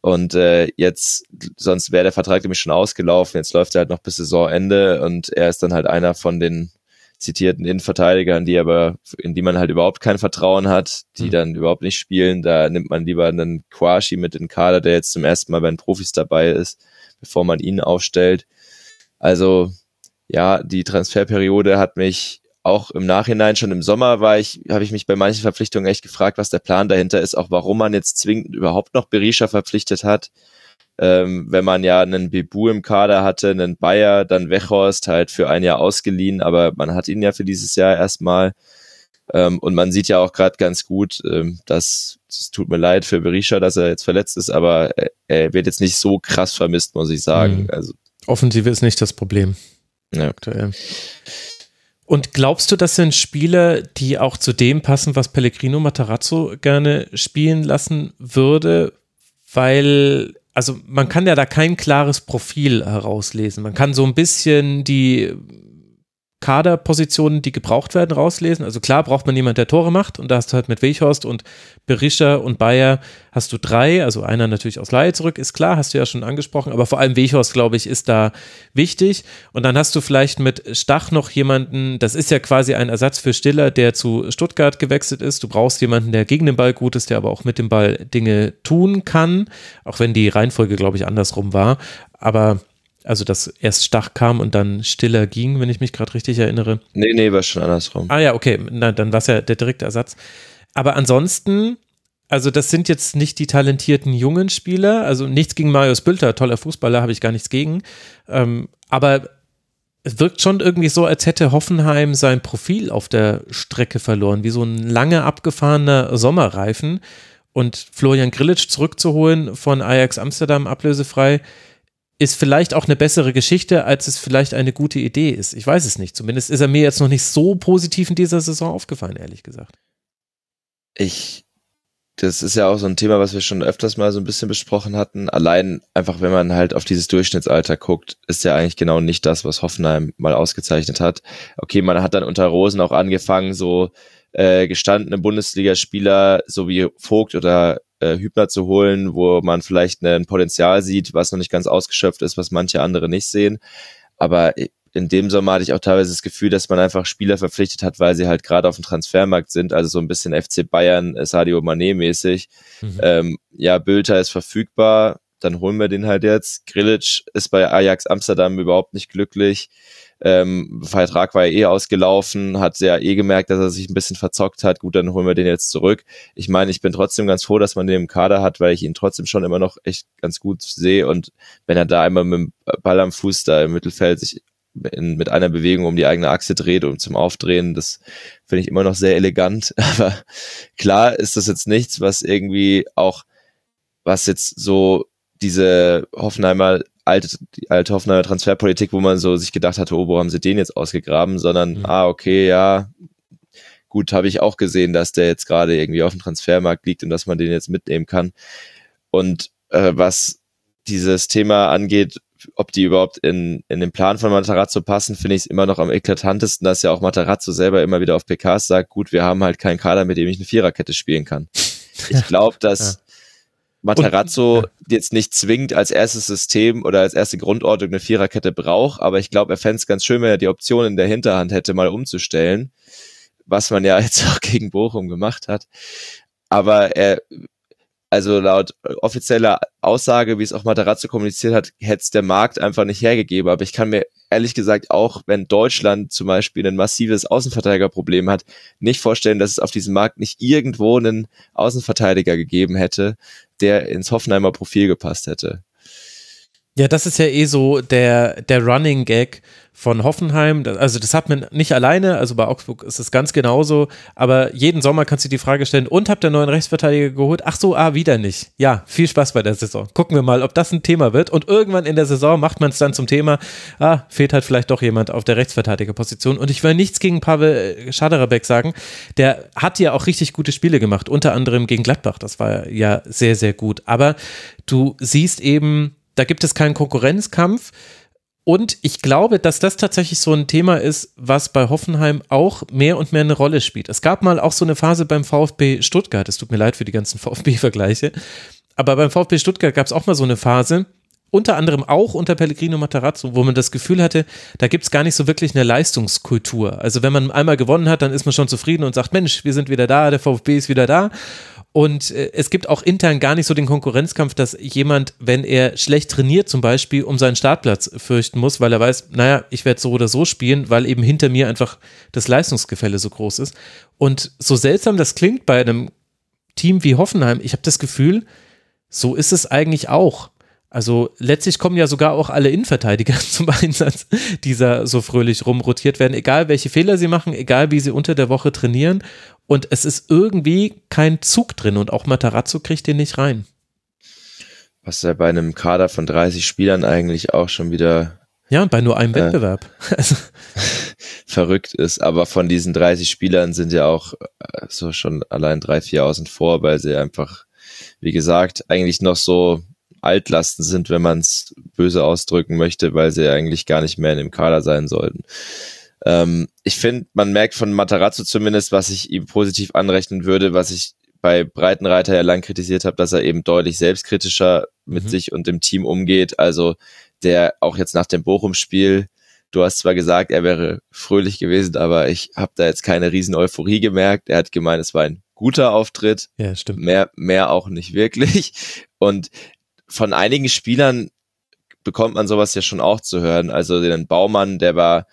Und äh, jetzt, sonst wäre der Vertrag nämlich schon ausgelaufen. Jetzt läuft er halt noch bis Saisonende und er ist dann halt einer von den zitierten Innenverteidigern, die aber, in die man halt überhaupt kein Vertrauen hat, die mhm. dann überhaupt nicht spielen. Da nimmt man lieber einen Quashi mit in den Kader, der jetzt zum ersten Mal bei den Profis dabei ist, bevor man ihn aufstellt. Also, ja, die Transferperiode hat mich auch im Nachhinein, schon im Sommer war ich, habe ich mich bei manchen Verpflichtungen echt gefragt, was der Plan dahinter ist, auch warum man jetzt zwingend überhaupt noch Berisha verpflichtet hat ähm, wenn man ja einen Bebu im Kader hatte, einen Bayer, dann Wechhorst halt für ein Jahr ausgeliehen, aber man hat ihn ja für dieses Jahr erstmal. Ähm, und man sieht ja auch gerade ganz gut, ähm, dass es tut mir leid für Berisha, dass er jetzt verletzt ist, aber er, er wird jetzt nicht so krass vermisst, muss ich sagen. Mhm. Also Offensive ist nicht das Problem. Ja. Aktuell. Und glaubst du, das sind Spieler, die auch zu dem passen, was Pellegrino Matarazzo gerne spielen lassen würde? Weil also man kann ja da kein klares Profil herauslesen. Man kann so ein bisschen die Kaderpositionen, die gebraucht werden, rauslesen. Also klar braucht man jemand, der Tore macht und da hast du halt mit Weichhorst und Berisha und Bayer hast du drei, also einer natürlich aus Laie zurück, ist klar, hast du ja schon angesprochen, aber vor allem Weichhorst, glaube ich, ist da wichtig und dann hast du vielleicht mit Stach noch jemanden, das ist ja quasi ein Ersatz für Stiller, der zu Stuttgart gewechselt ist. Du brauchst jemanden, der gegen den Ball gut ist, der aber auch mit dem Ball Dinge tun kann, auch wenn die Reihenfolge, glaube ich, andersrum war, aber also, dass erst Stach kam und dann Stiller ging, wenn ich mich gerade richtig erinnere. Nee, nee, war schon andersrum. Ah ja, okay. Na, dann war es ja der direkte Ersatz. Aber ansonsten, also das sind jetzt nicht die talentierten jungen Spieler. Also nichts gegen Marius Bülter, toller Fußballer, habe ich gar nichts gegen. Ähm, aber es wirkt schon irgendwie so, als hätte Hoffenheim sein Profil auf der Strecke verloren, wie so ein lange abgefahrener Sommerreifen. Und Florian Grillitsch zurückzuholen von Ajax Amsterdam ablösefrei, ist vielleicht auch eine bessere Geschichte, als es vielleicht eine gute Idee ist. Ich weiß es nicht. Zumindest ist er mir jetzt noch nicht so positiv in dieser Saison aufgefallen, ehrlich gesagt. Ich, das ist ja auch so ein Thema, was wir schon öfters mal so ein bisschen besprochen hatten. Allein einfach, wenn man halt auf dieses Durchschnittsalter guckt, ist ja eigentlich genau nicht das, was Hoffenheim mal ausgezeichnet hat. Okay, man hat dann unter Rosen auch angefangen, so äh, gestandene Bundesligaspieler, so wie Vogt oder äh, Hübner zu holen, wo man vielleicht ein Potenzial sieht, was noch nicht ganz ausgeschöpft ist, was manche andere nicht sehen. Aber in dem Sommer hatte ich auch teilweise das Gefühl, dass man einfach Spieler verpflichtet hat, weil sie halt gerade auf dem Transfermarkt sind, also so ein bisschen FC Bayern, Sadio Mané mäßig. Mhm. Ähm, ja, Bülter ist verfügbar, dann holen wir den halt jetzt. Grilic ist bei Ajax Amsterdam überhaupt nicht glücklich. Ähm, Vertrag war ja eh ausgelaufen, hat ja eh gemerkt, dass er sich ein bisschen verzockt hat. Gut, dann holen wir den jetzt zurück. Ich meine, ich bin trotzdem ganz froh, dass man den im Kader hat, weil ich ihn trotzdem schon immer noch echt ganz gut sehe. Und wenn er da einmal mit dem Ball am Fuß da im Mittelfeld sich in, mit einer Bewegung um die eigene Achse dreht und zum Aufdrehen, das finde ich immer noch sehr elegant. *laughs* Aber klar ist das jetzt nichts, was irgendwie auch, was jetzt so diese Hoffenheimer alte, die alte Hoffenheimer Transferpolitik, wo man so sich gedacht hatte, oh, wo haben sie den jetzt ausgegraben, sondern, mhm. ah, okay, ja, gut, habe ich auch gesehen, dass der jetzt gerade irgendwie auf dem Transfermarkt liegt und dass man den jetzt mitnehmen kann. Und äh, was dieses Thema angeht, ob die überhaupt in, in den Plan von Matarazzo passen, finde ich es immer noch am eklatantesten, dass ja auch Matarazzo selber immer wieder auf PKs sagt, gut, wir haben halt keinen Kader, mit dem ich eine Viererkette spielen kann. *laughs* Ich glaube, dass ja. Matarazzo und, ja. jetzt nicht zwingend als erstes System oder als erste Grundordnung eine Viererkette braucht, aber ich glaube, er fände es ganz schön, wenn er die Option in der Hinterhand hätte, mal umzustellen, was man ja jetzt *laughs* auch gegen Bochum gemacht hat. Aber er also laut offizieller Aussage, wie es auch Matarazzo kommuniziert hat, hätte es der Markt einfach nicht hergegeben. Aber ich kann mir ehrlich gesagt auch, wenn Deutschland zum Beispiel ein massives Außenverteidigerproblem hat, nicht vorstellen, dass es auf diesem Markt nicht irgendwo einen Außenverteidiger gegeben hätte, der ins Hoffenheimer Profil gepasst hätte. Ja, das ist ja eh so der, der Running Gag von Hoffenheim. Also das hat man nicht alleine, also bei Augsburg ist es ganz genauso, aber jeden Sommer kannst du die Frage stellen, und habt ihr neuen Rechtsverteidiger geholt? Ach so, ah, wieder nicht. Ja, viel Spaß bei der Saison. Gucken wir mal, ob das ein Thema wird und irgendwann in der Saison macht man es dann zum Thema, ah, fehlt halt vielleicht doch jemand auf der Rechtsverteidigerposition und ich will nichts gegen Pavel Schaderabek sagen, der hat ja auch richtig gute Spiele gemacht, unter anderem gegen Gladbach, das war ja sehr, sehr gut, aber du siehst eben, da gibt es keinen Konkurrenzkampf. Und ich glaube, dass das tatsächlich so ein Thema ist, was bei Hoffenheim auch mehr und mehr eine Rolle spielt. Es gab mal auch so eine Phase beim VfB Stuttgart. Es tut mir leid für die ganzen *laughs* VfB-Vergleiche. Aber beim VfB Stuttgart gab es auch mal so eine Phase, unter anderem auch unter Pellegrino Matarazzo, wo man das Gefühl hatte, da gibt es gar nicht so wirklich eine Leistungskultur. Also wenn man einmal gewonnen hat, dann ist man schon zufrieden und sagt, Mensch, wir sind wieder da, der VfB ist wieder da. Und äh, es gibt auch intern gar nicht so den Konkurrenzkampf, dass jemand, wenn er schlecht trainiert zum Beispiel, um seinen Startplatz fürchten muss, weil er weiß, naja, ich werde so oder so spielen, weil eben hinter mir einfach das Leistungsgefälle so groß ist. Und so seltsam das klingt bei einem Team wie Hoffenheim, ich habe das Gefühl, so ist es eigentlich auch. Also letztlich kommen ja sogar auch alle Innenverteidiger *laughs* zum Einsatz, die da so fröhlich rumrotiert werden, egal welche Fehler sie machen, egal wie sie unter der Woche trainieren. Und es ist irgendwie kein Zug drin und auch Matarazzo kriegt den nicht rein. Was ja bei einem Kader von 30 Spielern eigentlich auch schon wieder. Ja, und bei nur einem äh, Wettbewerb. *laughs* Also *laughs* verrückt ist. Aber von diesen 30 Spielern sind ja auch äh, so schon allein drei, vier außen vor, weil sie einfach, wie gesagt, eigentlich noch so Altlasten sind, wenn man es böse ausdrücken möchte, weil sie eigentlich gar nicht mehr in dem Kader sein sollten. Ähm, ich finde, man merkt von Matarazzo zumindest, was ich ihm positiv anrechnen würde, was ich bei Breitenreiter ja lang kritisiert habe, dass er eben deutlich selbstkritischer mit mhm. sich und dem Team umgeht. Also der auch jetzt nach dem Bochum-Spiel, du hast zwar gesagt, er wäre fröhlich gewesen, aber ich habe da jetzt keine riesen Euphorie gemerkt. Er hat gemeint, es war ein guter Auftritt. Ja, stimmt. Mehr, mehr auch nicht wirklich. Und von einigen Spielern bekommt man sowas ja schon auch zu hören. Also den Baumann, der war,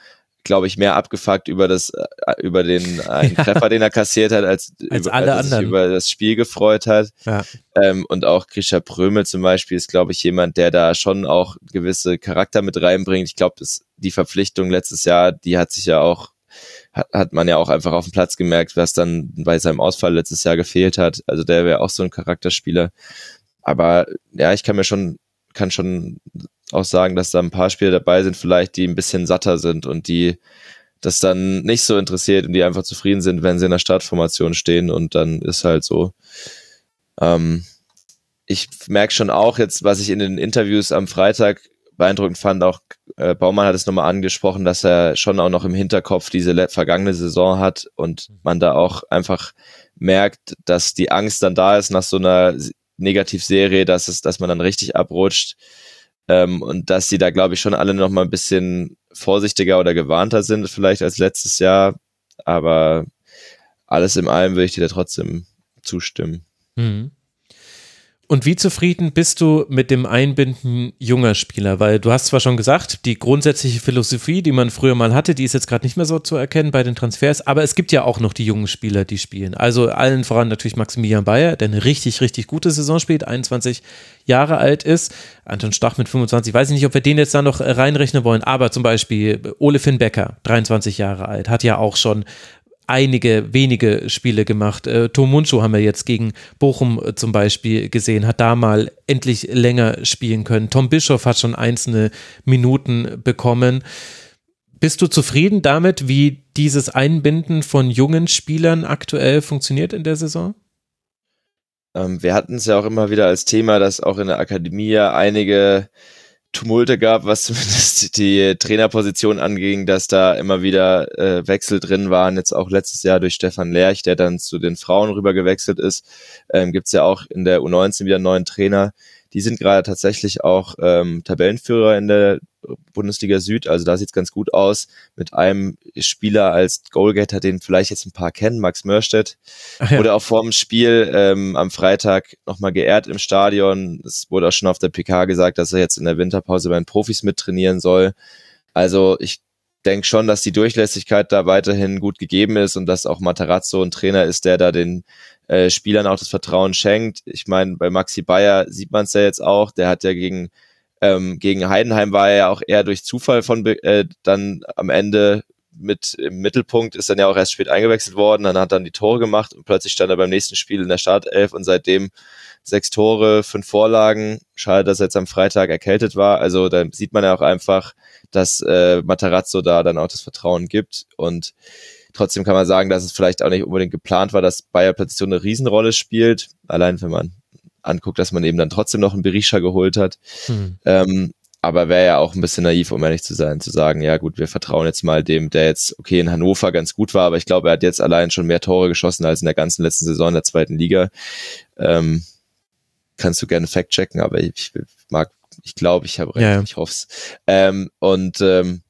glaube ich, mehr abgefuckt über das, äh, über den *laughs* einen ja. Treffer, den er kassiert hat, als, als über, alle als anderen. sich über das Spiel gefreut hat. Ja. Ähm, und auch Grisha Prömel zum Beispiel ist, glaube ich, jemand, der da schon auch gewisse Charakter mit reinbringt. Ich glaube, die Verpflichtung letztes Jahr, die hat sich ja auch hat, hat man ja auch einfach auf dem Platz gemerkt, was dann bei seinem Ausfall letztes Jahr gefehlt hat. Also der wäre auch so ein Charakterspieler. Aber ja, ich kann mir schon, kann schon auch sagen, dass da ein paar Spiele dabei sind, vielleicht, die ein bisschen satter sind und die das dann nicht so interessiert und die einfach zufrieden sind, wenn sie in der Startformation stehen und dann ist halt so. Ähm, ich merke schon auch jetzt, was ich in den Interviews am Freitag beeindruckend fand, auch äh, Baumann hat es nochmal angesprochen, dass er schon auch noch im Hinterkopf diese vergangene Saison hat und man da auch einfach merkt, dass die Angst dann da ist nach so einer Negativserie, dass es, dass man dann richtig abrutscht. Ähm, und dass sie da, glaube ich, schon alle noch mal ein bisschen vorsichtiger oder gewarnter sind, vielleicht als letztes Jahr. Aber alles in allem würde ich dir da trotzdem zustimmen. Mhm. Und wie zufrieden bist du mit dem Einbinden junger Spieler? Weil du hast zwar schon gesagt, die grundsätzliche Philosophie, die man früher mal hatte, die ist jetzt gerade nicht mehr so zu erkennen bei den Transfers, aber es gibt ja auch noch die jungen Spieler, die spielen. Also allen voran natürlich Maximilian Bayer, der eine richtig, richtig gute Saison spielt, 21 Jahre alt ist. Anton Stach mit 25, weiß ich nicht, ob wir den jetzt da noch reinrechnen wollen, aber zum Beispiel Ole Finn Becker, 23 Jahre alt, hat ja auch schon einige wenige Spiele gemacht. Äh, Tomunchu haben wir jetzt gegen Bochum äh, zum Beispiel gesehen, hat da mal endlich länger spielen können. Tom Bischoff hat schon einzelne Minuten bekommen. Bist du zufrieden damit, wie dieses Einbinden von jungen Spielern aktuell funktioniert in der Saison? Ähm, wir hatten es ja auch immer wieder als Thema, dass auch in der Akademie einige Tumulte gab, was *laughs* zumindest die Trainerposition anging, dass da immer wieder äh, Wechsel drin waren. Jetzt auch letztes Jahr durch Stefan Lerch, der dann zu den Frauen rüber gewechselt ist. Ähm, Gibt es ja auch in der U19 wieder einen neuen Trainer. Die sind gerade tatsächlich auch ähm, Tabellenführer in der Bundesliga Süd. Also da sieht's ganz gut aus. Mit einem Spieler als Goalgetter, den vielleicht jetzt ein paar kennen, Max Mörstedt. Ja. Wurde auch vor dem Spiel ähm, am Freitag nochmal geehrt im Stadion. Es wurde auch schon auf der PK gesagt, dass er jetzt in der Winterpause bei den Profis mittrainieren soll. Also ich denke schon, dass die Durchlässigkeit da weiterhin gut gegeben ist und dass auch Matarazzo ein Trainer ist, der da den äh, Spielern auch das Vertrauen schenkt. Ich meine, bei Maxi Bayer sieht man es ja jetzt auch, der hat ja gegen ähm, gegen Heidenheim war er ja auch eher durch Zufall von äh, dann am Ende mit im Mittelpunkt, ist dann ja auch erst spät eingewechselt worden, dann hat dann die Tore gemacht und plötzlich stand er beim nächsten Spiel in der Startelf und seitdem sechs Tore, fünf Vorlagen. Schade, dass er jetzt am Freitag erkältet war. Also da sieht man ja auch einfach, dass äh, Matarazzo da dann auch das Vertrauen gibt und Trotzdem kann man sagen, dass es vielleicht auch nicht unbedingt geplant war, dass Bayer plötzlich so eine Riesenrolle spielt. Allein wenn man anguckt, dass man eben dann trotzdem noch einen Berisha geholt hat. Hm. Ähm, aber wäre ja auch ein bisschen naiv, um ehrlich zu sein, zu sagen, ja gut, wir vertrauen jetzt mal dem, der jetzt, okay, in Hannover ganz gut war, aber ich glaube, er hat jetzt allein schon mehr Tore geschossen als in der ganzen letzten Saison in der zweiten Liga. Ähm, kannst du gerne fact-checken, aber ich mag, ich glaube, ich habe recht, ja, ja. ich hoffe es. Ähm, und ähm,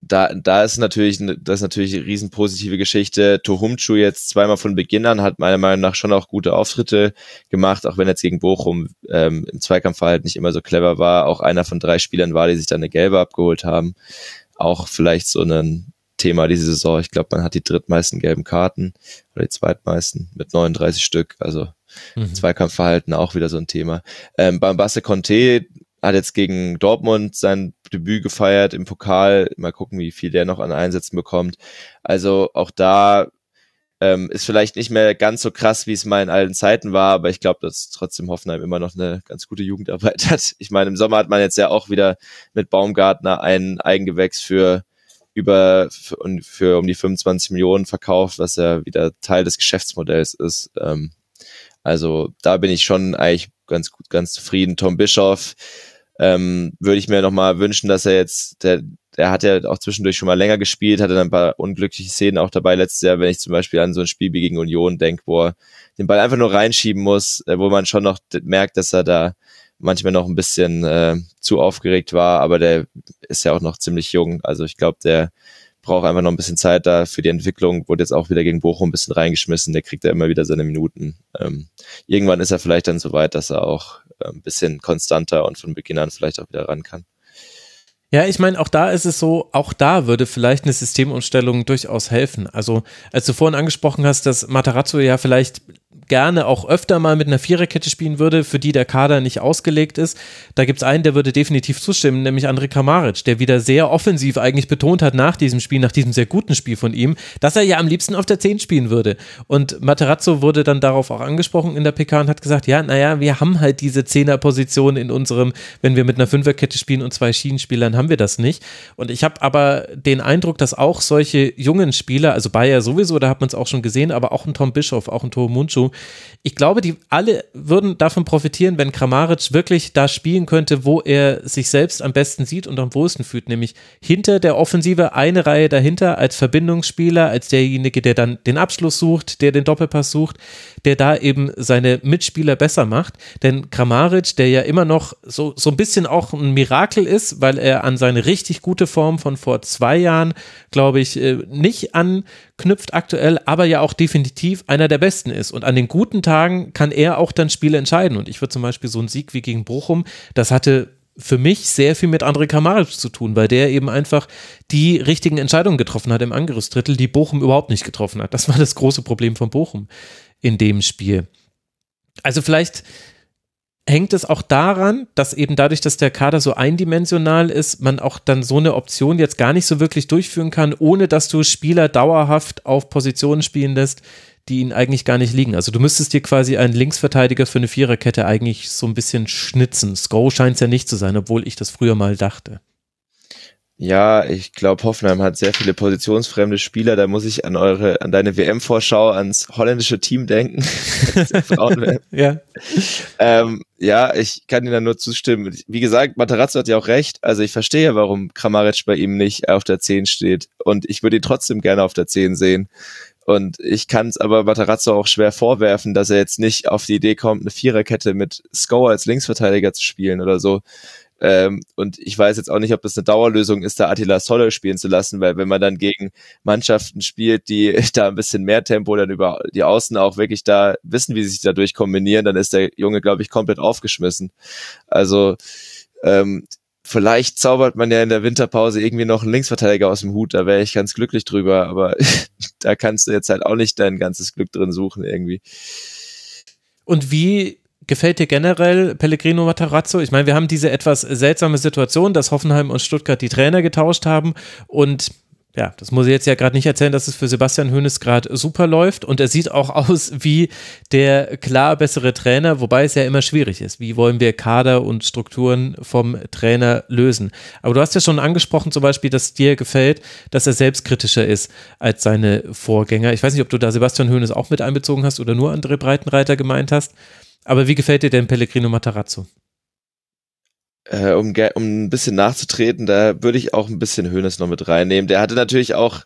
da, da ist natürlich, das ist natürlich eine riesen positive Geschichte. Tohumchu jetzt zweimal von Beginn an hat meiner Meinung nach schon auch gute Auftritte gemacht, auch wenn jetzt gegen Bochum ähm, im Zweikampfverhalten nicht immer so clever war. Auch einer von drei Spielern war, die sich dann eine gelbe abgeholt haben. Auch vielleicht so ein Thema diese Saison. Ich glaube, man hat die drittmeisten gelben Karten oder die zweitmeisten mit 39 Stück. Also mhm. Zweikampfverhalten auch wieder so ein Thema. Ähm, beim Basse Conte hat jetzt gegen Dortmund sein Debüt gefeiert im Pokal. Mal gucken, wie viel der noch an Einsätzen bekommt. Also auch da ähm, ist vielleicht nicht mehr ganz so krass, wie es mal in alten Zeiten war, aber ich glaube, dass trotzdem Hoffenheim immer noch eine ganz gute Jugendarbeit *laughs* hat. Ich meine, im Sommer hat man jetzt ja auch wieder mit Baumgartner ein Eigengewächs für über für, für um die 25 Millionen verkauft, was ja wieder Teil des Geschäftsmodells ist. Ähm, also da bin ich schon eigentlich ganz gut, ganz zufrieden. Tom Bischoff ähm, würde ich mir nochmal wünschen, dass er jetzt, der, der hat ja auch zwischendurch schon mal länger gespielt, hatte dann ein paar unglückliche Szenen auch dabei letztes Jahr, wenn ich zum Beispiel an so ein Spiel wie gegen Union denke, wo er den Ball einfach nur reinschieben muss, äh, wo man schon noch merkt, dass er da manchmal noch ein bisschen äh, zu aufgeregt war, aber der ist ja auch noch ziemlich jung. Also ich glaube, der braucht einfach noch ein bisschen Zeit da für die Entwicklung, wurde jetzt auch wieder gegen Bochum ein bisschen reingeschmissen, der kriegt ja immer wieder seine Minuten. Ähm, irgendwann ist er vielleicht dann so weit, dass er auch äh, ein bisschen konstanter und von Beginn an vielleicht auch wieder ran kann. Ja, ich meine, auch da ist es so, auch da würde vielleicht eine Systemumstellung durchaus helfen. Also, als du vorhin angesprochen hast, dass Matarazzo ja vielleicht gerne auch öfter mal mit einer Viererkette spielen würde, für die der Kader nicht ausgelegt ist. Da gibt es einen, der würde definitiv zustimmen, nämlich André Kramaric, der wieder sehr offensiv eigentlich betont hat nach diesem Spiel, nach diesem sehr guten Spiel von ihm, dass er ja am liebsten auf der 10 spielen würde. Und Materazzo wurde dann darauf auch angesprochen in der PK und hat gesagt, ja, naja, wir haben halt diese Zehnerposition in unserem, wenn wir mit einer Fünferkette spielen und zwei Schienenspielern, haben wir das nicht. Und ich habe aber den Eindruck, dass auch solche jungen Spieler, also Bayer sowieso, da hat man es auch schon gesehen, aber auch ein Tom Bischof, auch ein Tom Munchu, ich glaube, die alle würden davon profitieren, wenn Kramaric wirklich da spielen könnte, wo er sich selbst am besten sieht und am wohlsten fühlt, nämlich hinter der Offensive eine Reihe dahinter als Verbindungsspieler, als derjenige, der dann den Abschluss sucht, der den Doppelpass sucht, der da eben seine Mitspieler besser macht. Denn Kramaric, der ja immer noch so, so ein bisschen auch ein Mirakel ist, weil er an seine richtig gute Form von vor zwei Jahren, glaube ich, äh, nicht an anknüpft aktuell, aber ja auch definitiv einer der besten ist. Und an den guten Tagen kann er auch dann Spiele entscheiden. Und ich würde zum Beispiel so einen Sieg wie gegen Bochum, das hatte für mich sehr viel mit André Kamaric zu tun, weil der eben einfach die richtigen Entscheidungen getroffen hat im Angriffsdrittel, die Bochum überhaupt nicht getroffen hat. Das war das große Problem von Bochum in dem Spiel. Also vielleicht hängt es auch daran, dass eben dadurch, dass der Kader so eindimensional ist, man auch dann so eine Option jetzt gar nicht so wirklich durchführen kann, ohne dass du Spieler dauerhaft auf Positionen spielen lässt, die ihnen eigentlich gar nicht liegen. Also du müsstest dir quasi einen Linksverteidiger für eine Viererkette eigentlich so ein bisschen schnitzen. Sko scheint es ja nicht zu sein, obwohl ich das früher mal dachte. Ja, ich glaube, Hoffenheim hat sehr viele positionsfremde Spieler. Da muss ich an eure, an deine WM-Vorschau, ans holländische Team denken. *laughs* *laughs* ja. Ähm, ja, ich kann Ihnen da nur zustimmen. Wie gesagt, Materazzo hat ja auch recht. Also ich verstehe, warum Kramaric bei ihm nicht auf der 10 steht. Und ich würde ihn trotzdem gerne auf der 10 sehen. Und ich kann es aber Matarazzo auch schwer vorwerfen, dass er jetzt nicht auf die Idee kommt, eine Viererkette mit Sko als Linksverteidiger zu spielen oder so. Ähm, und ich weiß jetzt auch nicht, ob das eine Dauerlösung ist, da Attila Soller spielen zu lassen, weil wenn man dann gegen Mannschaften spielt, die *laughs* da ein bisschen mehr Tempo dann über die Außen auch wirklich da wissen, wie sie sich dadurch kombinieren, dann ist der Junge, glaube ich, komplett aufgeschmissen. Also ähm, vielleicht zaubert man ja in der Winterpause irgendwie noch einen Linksverteidiger aus dem Hut, da wäre ich ganz glücklich drüber, aber *laughs* da kannst du jetzt halt auch nicht dein ganzes Glück drin suchen irgendwie. Und wie gefällt dir generell Pellegrino Matarazzo? Ich meine, wir haben diese etwas seltsame Situation, dass Hoffenheim und Stuttgart die Trainer getauscht haben und ja, das muss ich jetzt ja gerade nicht erzählen, dass es für Sebastian Hoeneß gerade super läuft und er sieht auch aus wie der klar bessere Trainer, wobei es ja immer schwierig ist. Wie wollen wir Kader und Strukturen vom Trainer lösen? Aber du hast ja schon angesprochen, zum Beispiel, dass dir gefällt, dass er selbstkritischer ist als seine Vorgänger. Ich weiß nicht, ob du da Sebastian Hoeneß auch mit einbezogen hast oder nur andere Breitenreiter gemeint hast. Aber wie gefällt dir denn Pellegrino Matarazzo? Äh, um, um ein bisschen nachzutreten, da würde ich auch ein bisschen Hönes noch mit reinnehmen. Der hatte natürlich auch,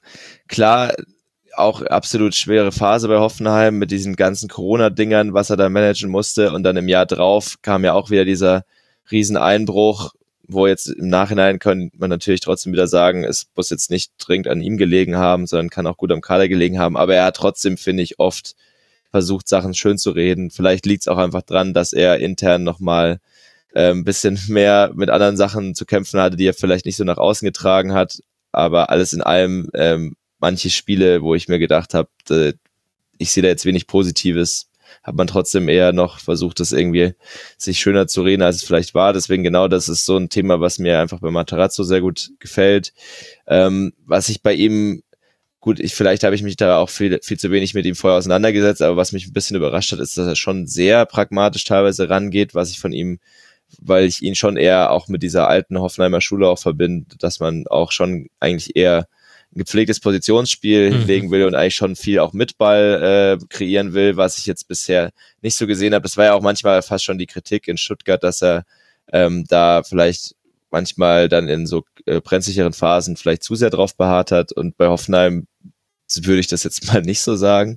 klar, auch absolut schwere Phase bei Hoffenheim mit diesen ganzen Corona-Dingern, was er da managen musste. Und dann im Jahr drauf kam ja auch wieder dieser Rieseneinbruch, wo jetzt im Nachhinein kann man natürlich trotzdem wieder sagen, es muss jetzt nicht dringend an ihm gelegen haben, sondern kann auch gut am Kader gelegen haben. Aber er hat trotzdem, finde ich, oft versucht, Sachen schön zu reden. Vielleicht liegt es auch einfach dran, dass er intern nochmal äh, ein bisschen *laughs* mehr mit anderen Sachen zu kämpfen hatte, die er vielleicht nicht so nach außen getragen hat. Aber alles in allem, ähm, manche Spiele, wo ich mir gedacht habe, äh, ich sehe da jetzt wenig Positives, hat man trotzdem eher noch versucht, das irgendwie sich schöner zu reden, als es vielleicht war. Deswegen genau, das ist so ein Thema, was mir einfach bei Matarazzo sehr gut gefällt. Ähm, was ich bei ihm gut, ich, vielleicht habe ich mich da auch viel, viel zu wenig mit ihm vorher auseinandergesetzt, aber was mich ein bisschen überrascht hat, ist, dass er schon sehr pragmatisch teilweise rangeht, was ich von ihm, weil ich ihn schon eher auch mit dieser alten Hoffenheimer Schule auch verbinde, dass man auch schon eigentlich eher ein gepflegtes Positionsspiel mhm. hinlegen will und eigentlich schon viel auch mit Ball äh, kreieren will, was ich jetzt bisher nicht so gesehen habe. Das war ja auch manchmal fast schon die Kritik in Stuttgart, dass er ähm, da vielleicht manchmal dann in so äh, brenzlicheren Phasen vielleicht zu sehr drauf beharrt hat und bei Hoffenheim würde ich das jetzt *laughs* mal nicht so sagen.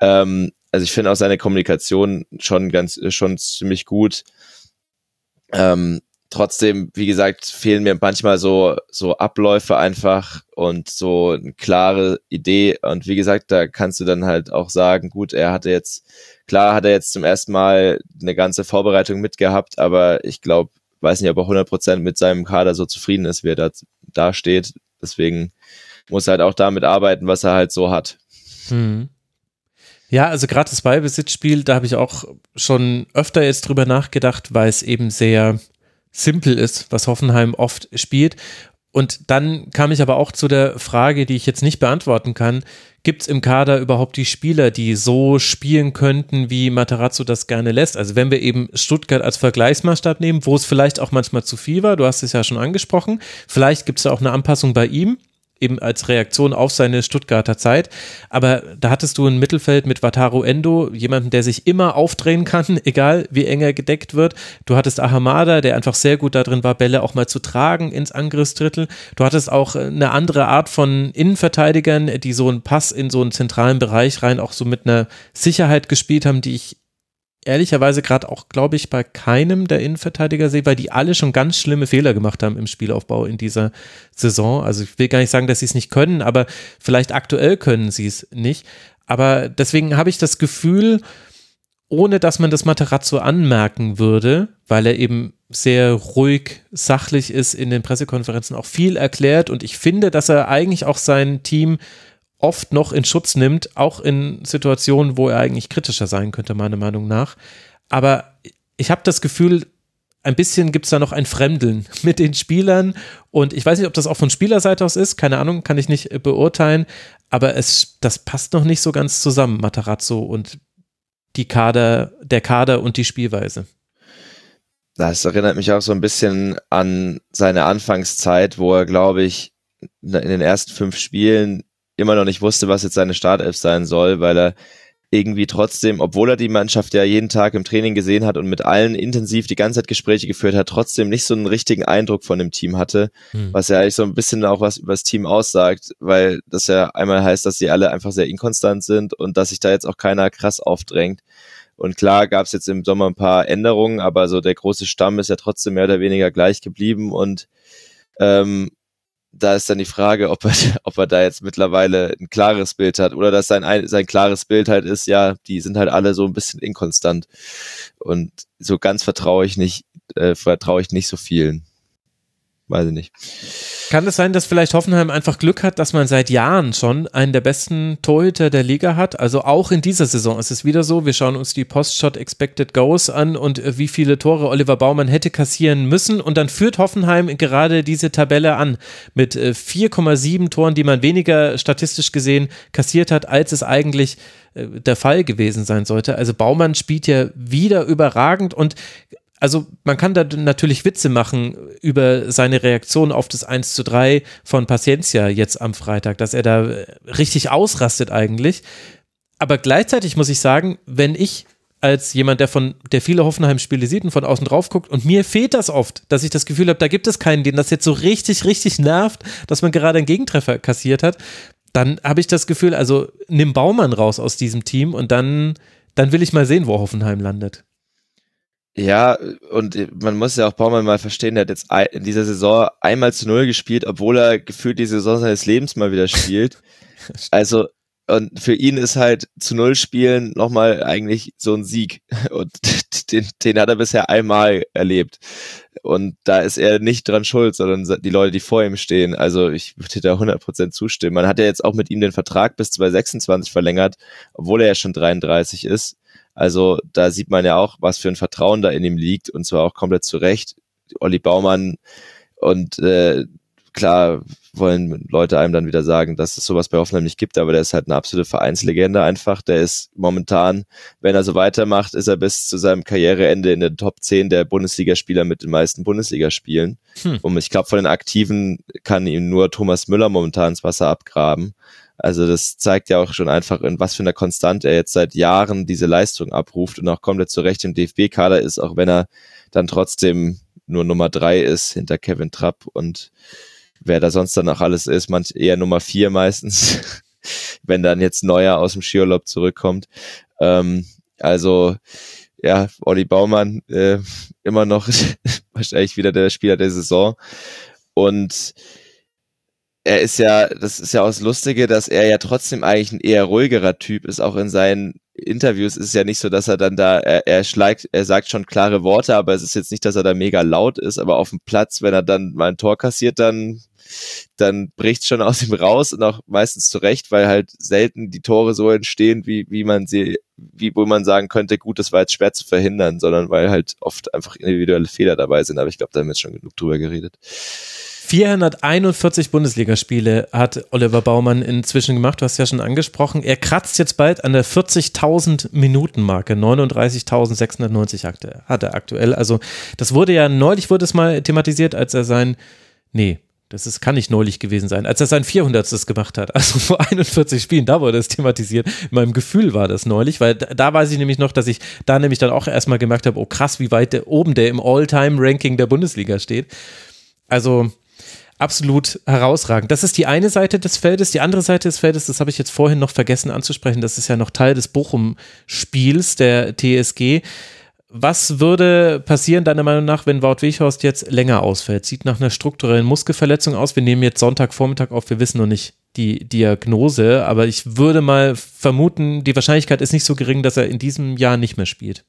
Ähm, also ich finde auch seine Kommunikation schon ganz, schon ziemlich gut. Ähm, trotzdem, wie gesagt, fehlen mir manchmal so, so Abläufe einfach und so eine klare Idee. Und wie gesagt, da kannst du dann halt auch sagen, gut, er hatte jetzt, klar hat er jetzt zum ersten Mal eine ganze Vorbereitung mitgehabt, aber ich glaube, weiß nicht, ob er 100% mit seinem Kader so zufrieden ist, wie er da, da steht. Deswegen muss halt auch damit arbeiten, was er halt so hat. Hm. Ja, also gerade das Ballbesitzspiel, da habe ich auch schon öfter jetzt drüber nachgedacht, weil es eben sehr simpel ist, was Hoffenheim oft spielt. Und dann kam ich aber auch zu der Frage, die ich jetzt nicht beantworten kann. Gibt es im Kader überhaupt die Spieler, die so spielen könnten, wie Materazzo das gerne lässt? Also wenn wir eben Stuttgart als Vergleichsmaßstab nehmen, wo es vielleicht auch manchmal zu viel war, du hast es ja schon angesprochen, vielleicht gibt es da auch eine Anpassung bei ihm eben als Reaktion auf seine Stuttgarter Zeit. Aber da hattest du ein Mittelfeld mit Wataru Endo, jemanden, der sich immer aufdrehen kann, *laughs* egal wie eng er gedeckt wird. Du hattest Ahamada, der einfach sehr gut darin war, Bälle auch mal zu tragen ins Angriffsdrittel. Du hattest auch eine andere Art von Innenverteidigern, die so einen Pass in so einen zentralen Bereich rein auch so mit einer Sicherheit gespielt haben, die ich ehrlicherweise gerade auch, glaube ich, bei keinem der Innenverteidiger sehe, weil die alle schon ganz schlimme Fehler gemacht haben im Spielaufbau in dieser Saison. Also ich will gar nicht sagen, dass sie es nicht können, aber vielleicht aktuell können sie es nicht. Aber deswegen habe ich das Gefühl, ohne dass man das Materazzo anmerken würde, weil er eben sehr ruhig, sachlich ist in den Pressekonferenzen, auch viel erklärt und ich finde, dass er eigentlich auch sein Team oft noch in Schutz nimmt, auch in Situationen, wo er eigentlich kritischer sein könnte, meiner Meinung nach. Aber ich habe das Gefühl, ein bisschen gibt es da noch ein Fremdeln *laughs* mit den Spielern und ich weiß nicht, ob das auch von Spielerseite aus ist, keine Ahnung, kann ich nicht beurteilen, aber es, das passt noch nicht so ganz zusammen, Matarazzo und die Kader, der Kader und die Spielweise. Das erinnert mich auch so ein bisschen an seine Anfangszeit, wo er, glaube ich, in den ersten fünf Spielen immer noch nicht wusste, was jetzt seine Startelf sein soll, weil er irgendwie trotzdem, obwohl er die Mannschaft ja jeden Tag im Training gesehen hat und mit allen intensiv die ganze Zeit Gespräche geführt hat, trotzdem nicht so einen richtigen Eindruck von dem Team hatte, hm. was ja eigentlich so ein bisschen auch was über das Team aussagt, weil das ja einmal heißt, dass sie alle einfach sehr inkonstant sind und dass sich da jetzt auch keiner krass aufdrängt. Und klar gab es jetzt im Sommer ein paar Änderungen, aber so der große Stamm ist ja trotzdem mehr oder weniger gleich geblieben und ähm, da ist dann die Frage, ob er, *laughs* ob er da jetzt mittlerweile ein klares Bild hat oder dass sein, sein klares Bild halt ist, ja, die sind halt alle so ein bisschen inkonstant. Und so ganz vertraue ich nicht, äh, vertraue ich nicht so vielen. Weiß ich nicht. Kann es sein, dass vielleicht Hoffenheim einfach Glück hat, dass man seit Jahren schon einen der besten Torhüter der Liga hat? Also auch in dieser Saison ist es wieder so. Wir schauen uns die Postshot Expected Goals an und äh, wie viele Tore Oliver Baumann hätte kassieren müssen. Und dann führt Hoffenheim gerade diese Tabelle an mit 4,7 äh, Toren, die man weniger statistisch gesehen kassiert hat, als es eigentlich äh, der Fall gewesen sein sollte. Also Baumann spielt ja wieder überragend und also man kann da natürlich Witze machen über seine Reaktion auf das 1 zu 3 von Paciencia jetzt am Freitag, dass er da richtig ausrastet eigentlich. Aber gleichzeitig muss ich sagen, wenn ich als jemand, der von der viele Hoffenheim-Spiele sieht und von außen drauf guckt. Und mir fehlt das oft, dass ich das Gefühl habe, da gibt es keinen, den das jetzt so richtig, richtig nervt, dass man gerade einen Gegentreffer kassiert hat. Dann habe ich das Gefühl, also nimm Baumann raus aus diesem Team und dann, dann will ich mal sehen, wo Hoffenheim landet. Ja, und man muss ja auch Baumann mal verstehen, der hat jetzt in dieser Saison einmal zu Null gespielt, obwohl er gefühlt die Saison seines Lebens mal wieder spielt. *laughs* Also, und für ihn ist halt zu Null spielen nochmal eigentlich so ein Sieg. *laughs* Und *laughs* den, den hat er bisher einmal erlebt. Und da ist er nicht dran schuld, sondern die Leute, die vor ihm stehen. Also ich würde da 100% zustimmen. Man hat ja jetzt auch mit ihm den Vertrag bis 2026 verlängert, obwohl er ja schon 33 ist. Also da sieht man ja auch, was für ein Vertrauen da in ihm liegt und zwar auch komplett zu Recht. Olli Baumann und äh, klar wollen Leute einem dann wieder sagen, dass es sowas bei Hoffenheim nicht gibt, aber der ist halt eine absolute Vereinslegende einfach. Der ist momentan, wenn er so weitermacht, ist er bis zu seinem Karriereende in den Top 10 der Bundesligaspieler mit den meisten Bundesligaspielen. Hm. Und ich glaube, von den Aktiven kann ihm nur Thomas Müller momentan ins Wasser abgraben. Also das zeigt ja auch schon einfach, in was für einer Konstante er jetzt seit Jahren diese Leistung abruft und auch komplett zurecht im DFB-Kader ist, auch wenn er dann trotzdem nur Nummer drei ist hinter Kevin Trapp und wer da sonst dann noch alles ist, manch eher Nummer vier meistens, *laughs* wenn dann jetzt Neuer aus dem Skiurlaub zurückkommt. Ähm, also ja, Olli Baumann äh, immer noch *laughs* wahrscheinlich wieder der Spieler der Saison und er ist ja, das ist ja auch das Lustige, dass er ja trotzdem eigentlich ein eher ruhigerer Typ ist, auch in seinen Interviews ist es ja nicht so, dass er dann da, er, er schlägt, er sagt schon klare Worte, aber es ist jetzt nicht, dass er da mega laut ist, aber auf dem Platz, wenn er dann mal ein Tor kassiert, dann, dann bricht schon aus ihm raus und auch meistens zurecht, weil halt selten die Tore so entstehen, wie, wie man sie, wie, wo man sagen könnte, gut, das war jetzt schwer zu verhindern, sondern weil halt oft einfach individuelle Fehler dabei sind, aber ich glaube, da haben wir jetzt schon genug drüber geredet. 441 Bundesligaspiele hat Oliver Baumann inzwischen gemacht. Du hast ja schon angesprochen. Er kratzt jetzt bald an der 40.000 Minuten Marke. 39.690 hat er aktuell. Also das wurde ja neulich wurde es mal thematisiert, als er sein, nee, das ist, kann nicht neulich gewesen sein, als er sein 400. gemacht hat. Also *laughs* vor 41 Spielen, da wurde es thematisiert. In meinem Gefühl war das neulich, weil da, da weiß ich nämlich noch, dass ich da nämlich dann auch erstmal gemerkt habe, oh krass, wie weit der, oben der im All-Time-Ranking der Bundesliga steht. Also absolut herausragend. Das ist die eine Seite des Feldes. Die andere Seite des Feldes, das habe ich jetzt vorhin noch vergessen anzusprechen, das ist ja noch Teil des Bochum-Spiels der TSG. Was würde passieren, deiner Meinung nach, wenn Wout Weghorst jetzt länger ausfällt? Sieht nach einer strukturellen Muskelverletzung aus. Wir nehmen jetzt Sonntagvormittag auf, wir wissen noch nicht die Diagnose, aber ich würde mal vermuten, die Wahrscheinlichkeit ist nicht so gering, dass er in diesem Jahr nicht mehr spielt.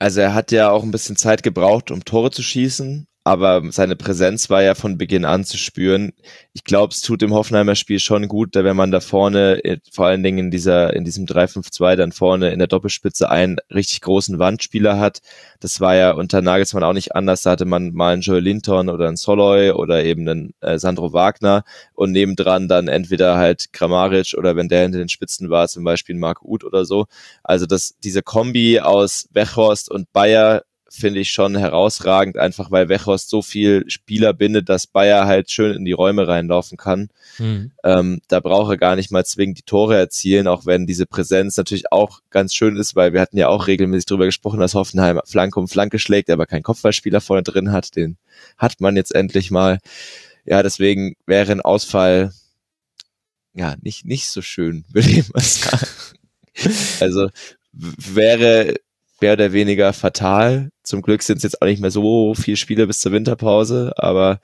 Also er hat ja auch ein bisschen Zeit gebraucht, um Tore zu schießen aber seine Präsenz war ja von Beginn an zu spüren. Ich glaube, es tut dem Hoffenheimer Spiel schon gut, wenn man da vorne, äh, vor allen Dingen in dieser, in diesem 3-5-2 dann vorne in der Doppelspitze einen richtig großen Wandspieler hat. Das war ja unter Nagelsmann auch nicht anders. Da hatte man mal einen Joel Linton oder einen Soloy oder eben einen äh, Sandro Wagner und nebendran dann entweder halt Kramaric oder wenn der hinter den Spitzen war, zum Beispiel Marc Uth oder so. Also das, diese Kombi aus Wechhorst und Bayer finde ich schon herausragend, einfach weil Wechhorst so viel Spieler bindet, dass Bayer halt schön in die Räume reinlaufen kann. Mhm. Ähm, da braucht er gar nicht mal zwingend die Tore erzielen, auch wenn diese Präsenz natürlich auch ganz schön ist, weil wir hatten ja auch regelmäßig darüber gesprochen, dass Hoffenheim Flanke um Flanke schlägt, aber keinen Kopfballspieler vorne drin hat. Den hat man jetzt endlich mal. Ja, deswegen wäre ein Ausfall ja nicht, nicht so schön, *laughs* würde ich mal sagen. Also wäre mehr oder weniger fatal. Zum Glück sind es jetzt auch nicht mehr so viele Spiele bis zur Winterpause, aber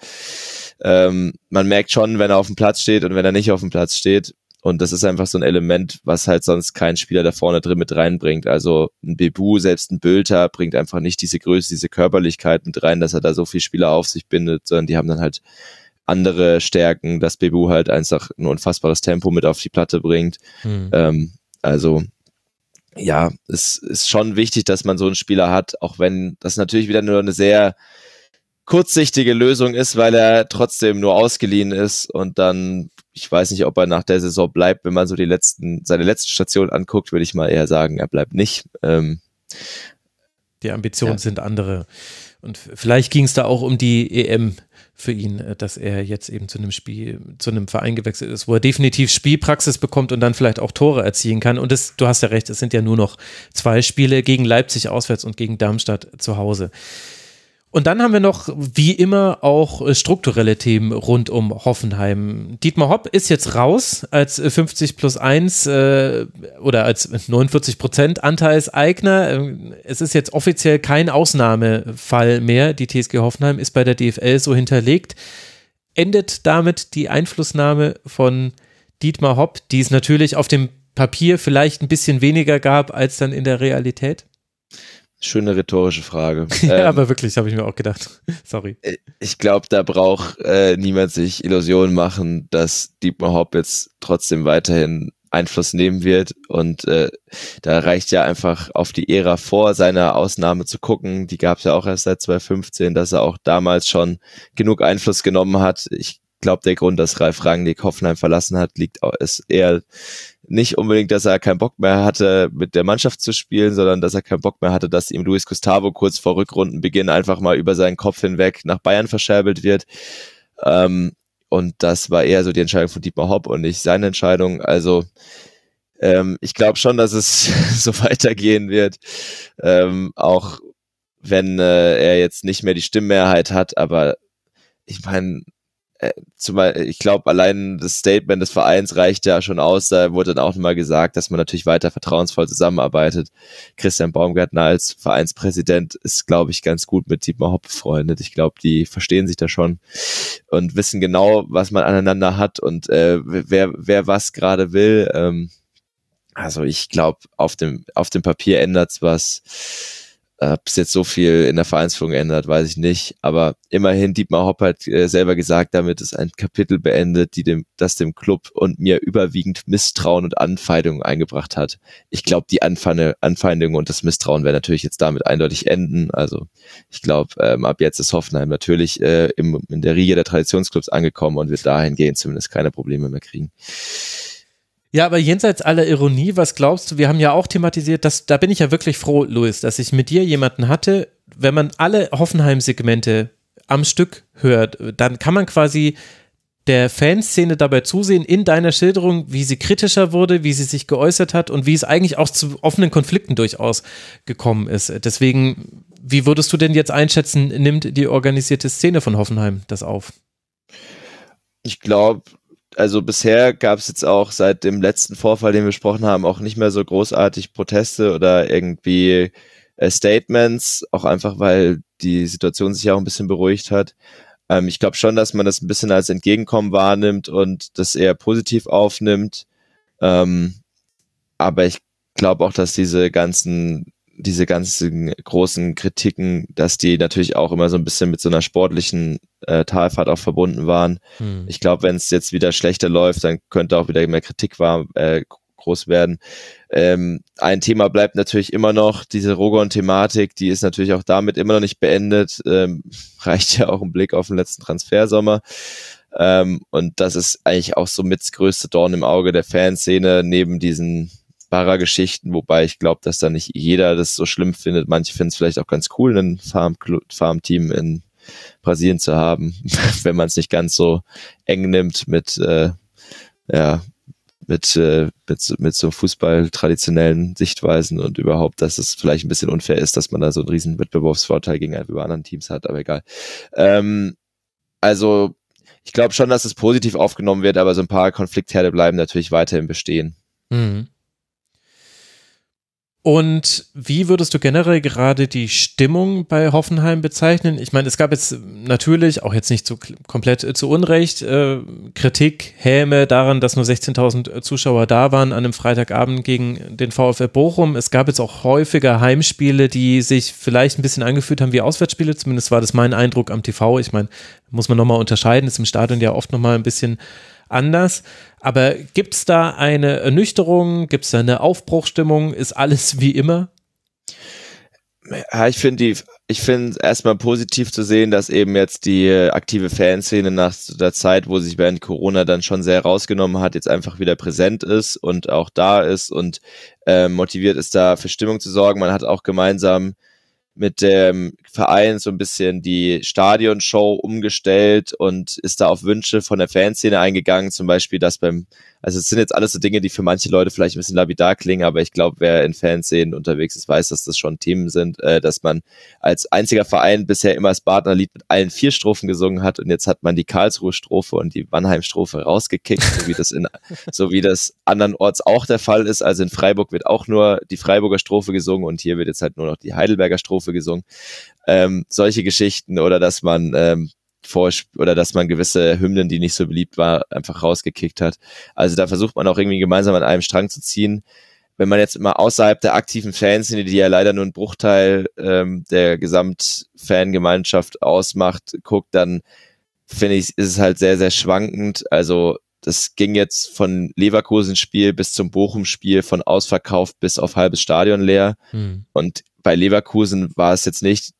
ähm, man merkt schon, wenn er auf dem Platz steht und wenn er nicht auf dem Platz steht. Und das ist einfach so ein Element, was halt sonst kein Spieler da vorne drin mit reinbringt. Also ein Bebu, selbst ein Bülter bringt einfach nicht diese Größe, diese Körperlichkeit mit rein, dass er da so viele Spieler auf sich bindet, sondern die haben dann halt andere Stärken, dass Bebu halt einfach ein unfassbares Tempo mit auf die Platte bringt. Mhm. Ähm, also ja, es ist schon wichtig, dass man so einen Spieler hat, auch wenn das natürlich wieder nur eine sehr kurzsichtige Lösung ist, weil er trotzdem nur ausgeliehen ist und dann, ich weiß nicht, ob er nach der Saison bleibt, wenn man so die letzten, seine letzte Station anguckt, würde ich mal eher sagen, er bleibt nicht. Ähm, die Ambitionen ja. sind andere. Und vielleicht ging es da auch um die EM für ihn, äh, dass er jetzt eben zu einem Spiel, zu einem Verein gewechselt ist, wo er definitiv Spielpraxis bekommt und dann vielleicht auch Tore erzielen kann. Und das, du hast ja recht, es sind ja nur noch zwei Spiele gegen Leipzig auswärts und gegen Darmstadt zu Hause. Und dann haben wir noch, wie immer, auch äh, strukturelle Themen rund um Hoffenheim. Dietmar Hopp ist jetzt raus als 50 plus 1 äh, oder als 49 Prozent Anteilseigner. Ähm, es ist jetzt offiziell kein Ausnahmefall mehr. Die TSG Hoffenheim ist bei der DFL so hinterlegt. Endet damit die Einflussnahme von Dietmar Hopp, die es natürlich auf dem Papier vielleicht ein bisschen weniger gab als dann in der Realität? Schöne rhetorische Frage. *laughs* ja, ähm, aber wirklich, habe ich mir auch gedacht. *laughs* Sorry. Äh, ich glaube, da braucht äh, niemand sich Illusionen machen, dass Dietmar Hopp jetzt trotzdem weiterhin Einfluss nehmen wird. Und äh, da reicht ja einfach auf die Ära vor seiner Ausnahme zu gucken. Die gab es ja auch erst seit 2015, dass er auch damals schon genug Einfluss genommen hat. Ich glaube, der Grund, dass Ralf Rangnick Hoffenheim verlassen hat, liegt ist eher nicht unbedingt, dass er keinen Bock mehr hatte, mit der Mannschaft zu spielen, sondern dass er keinen Bock mehr hatte, dass ihm Luis Gustavo kurz vor Rückrundenbeginn einfach mal über seinen Kopf hinweg nach Bayern verscherbelt wird. Ähm, und das war eher so die Entscheidung von Dietmar Hopp und nicht seine Entscheidung. Also ähm, ich glaube schon, dass es *laughs* so weitergehen wird, ähm, auch wenn äh, er jetzt nicht mehr die Stimmmehrheit hat. Aber ich meine, zumal ich glaube, allein das Statement des Vereins reicht ja schon aus. Da wurde dann auch nochmal gesagt, dass man natürlich weiter vertrauensvoll zusammenarbeitet. Christian Baumgartner als Vereinspräsident ist, glaube ich, ganz gut mit Dietmar Hopp befreundet. Ich glaube, die verstehen sich da schon und wissen genau, was man aneinander hat und äh, wer, wer was gerade will. Ähm, also ich glaube, auf dem, auf dem Papier ändert's was ob es jetzt so viel in der Vereinsführung ändert, weiß ich nicht. Aber immerhin, Dietmar Hopp hat äh, selber gesagt, damit ist ein Kapitel beendet, die dem, das dem Club und mir überwiegend Misstrauen und Anfeindungen eingebracht hat. Ich glaube, die Anfeinde, Anfeindungen und das Misstrauen werden natürlich jetzt damit eindeutig enden. Also ich glaube, ähm, ab jetzt ist Hoffenheim natürlich äh, im, in der Riege der Traditionsclubs angekommen und wird dahingehend zumindest keine Probleme mehr kriegen. Ja, aber jenseits aller Ironie, was glaubst du? Wir haben ja auch thematisiert, dass da bin ich ja wirklich froh, Louis, dass ich mit dir jemanden hatte, wenn man alle Hoffenheim-Segmente am Stück hört, dann kann man quasi der Fanszene dabei zusehen in deiner Schilderung, wie sie kritischer wurde, wie sie sich geäußert hat und wie es eigentlich auch zu offenen Konflikten durchaus gekommen ist. Deswegen, wie würdest du denn jetzt einschätzen, nimmt die organisierte Szene von Hoffenheim das auf? Ich glaube, also bisher gab es jetzt auch seit dem letzten Vorfall, den wir besprochen haben, auch nicht mehr so großartig Proteste oder irgendwie äh, Statements, auch einfach weil die Situation sich ja auch ein bisschen beruhigt hat. Ähm, ich glaube schon, dass man das ein bisschen als Entgegenkommen wahrnimmt und das eher positiv aufnimmt. Ähm, aber ich glaube auch, dass diese ganzen diese ganzen großen Kritiken, dass die natürlich auch immer so ein bisschen mit so einer sportlichen äh, Talfahrt auch verbunden waren. Hm. Ich glaube, wenn es jetzt wieder schlechter läuft, dann könnte auch wieder mehr Kritik war, äh, groß werden. Ähm, ein Thema bleibt natürlich immer noch diese Rogon-Thematik, die ist natürlich auch damit immer noch nicht beendet. Ähm, *laughs* reicht ja auch ein Blick auf den letzten Transfersommer. Ähm, und das ist eigentlich auch so mit das größte Dorn im Auge der Fanszene neben diesen Barra-Geschichten, wobei ich glaube, dass da nicht jeder das so schlimm findet. Manche finden es vielleicht auch ganz cool, ein Farm-Team Farm in Brasilien zu haben, *laughs* wenn man es nicht ganz so eng nimmt mit äh, ja, mit, äh, mit, mit so Fußball-traditionellen Sichtweisen und überhaupt, dass es vielleicht ein bisschen unfair ist, dass man da so einen riesen Wettbewerbsvorteil gegenüber anderen Teams hat, aber egal. Ähm, also ich glaube schon, dass es positiv aufgenommen wird, aber so ein paar Konfliktherde bleiben natürlich weiterhin bestehen. Mhm. Und wie würdest du generell gerade die Stimmung bei Hoffenheim bezeichnen? Ich meine, es gab jetzt natürlich, auch jetzt nicht so komplett äh, zu Unrecht, äh, Kritik, Häme daran, dass nur 16.000 Zuschauer da waren an einem Freitagabend gegen den VfL Bochum. Es gab jetzt auch häufiger Heimspiele, die sich vielleicht ein bisschen angefühlt haben wie Auswärtsspiele. Zumindest war das mein Eindruck am TV. Ich meine, muss man nochmal unterscheiden, ist im Stadion ja oft nochmal ein bisschen anders. Aber gibt es da eine Ernüchterung? Gibt es da eine Aufbruchstimmung? Ist alles *laughs* wie immer? Ja, ich finde die, ich finde erstmal positiv zu sehen, dass eben jetzt die aktive Fanszene nach der Zeit, wo sich während Corona dann schon sehr rausgenommen hat, jetzt einfach wieder präsent ist und auch da ist und äh, motiviert ist, da für Stimmung zu sorgen. Man hat auch gemeinsam mit dem Verein so ein bisschen die Stadionshow umgestellt und ist da auf Wünsche von der Fanszene eingegangen, zum Beispiel, dass beim also es sind jetzt alles so Dinge, die für manche Leute vielleicht ein bisschen lapidar klingen, aber ich glaube, wer in Fanszenen unterwegs ist, weiß, dass das schon Themen sind, äh, dass man als einziger Verein bisher immer das Badnerlied mit allen vier Strophen gesungen hat und jetzt hat man die Karlsruhe-Strophe und die Mannheim-Strophe rausgekickt, so wie das in, *laughs* so wie das andernorts auch der Fall ist. Also in Freiburg wird auch nur die Freiburger Strophe gesungen und hier wird jetzt halt nur noch die Heidelberger Strophe gesungen. Ähm, solche Geschichten oder dass man ähm, vor oder dass man gewisse Hymnen, die nicht so beliebt war, einfach rausgekickt hat. Also da versucht man auch irgendwie gemeinsam an einem Strang zu ziehen. Wenn man jetzt immer außerhalb der aktiven Fanszene, die ja leider nur ein Bruchteil ähm, der Gesamtfangemeinschaft ausmacht, guckt, dann finde ich, ist es halt sehr, sehr schwankend. Also das ging jetzt von Leverkusen-Spiel bis zum Bochum-Spiel, von ausverkauft bis auf halbes Stadion leer. Hm. Und bei Leverkusen war es jetzt nicht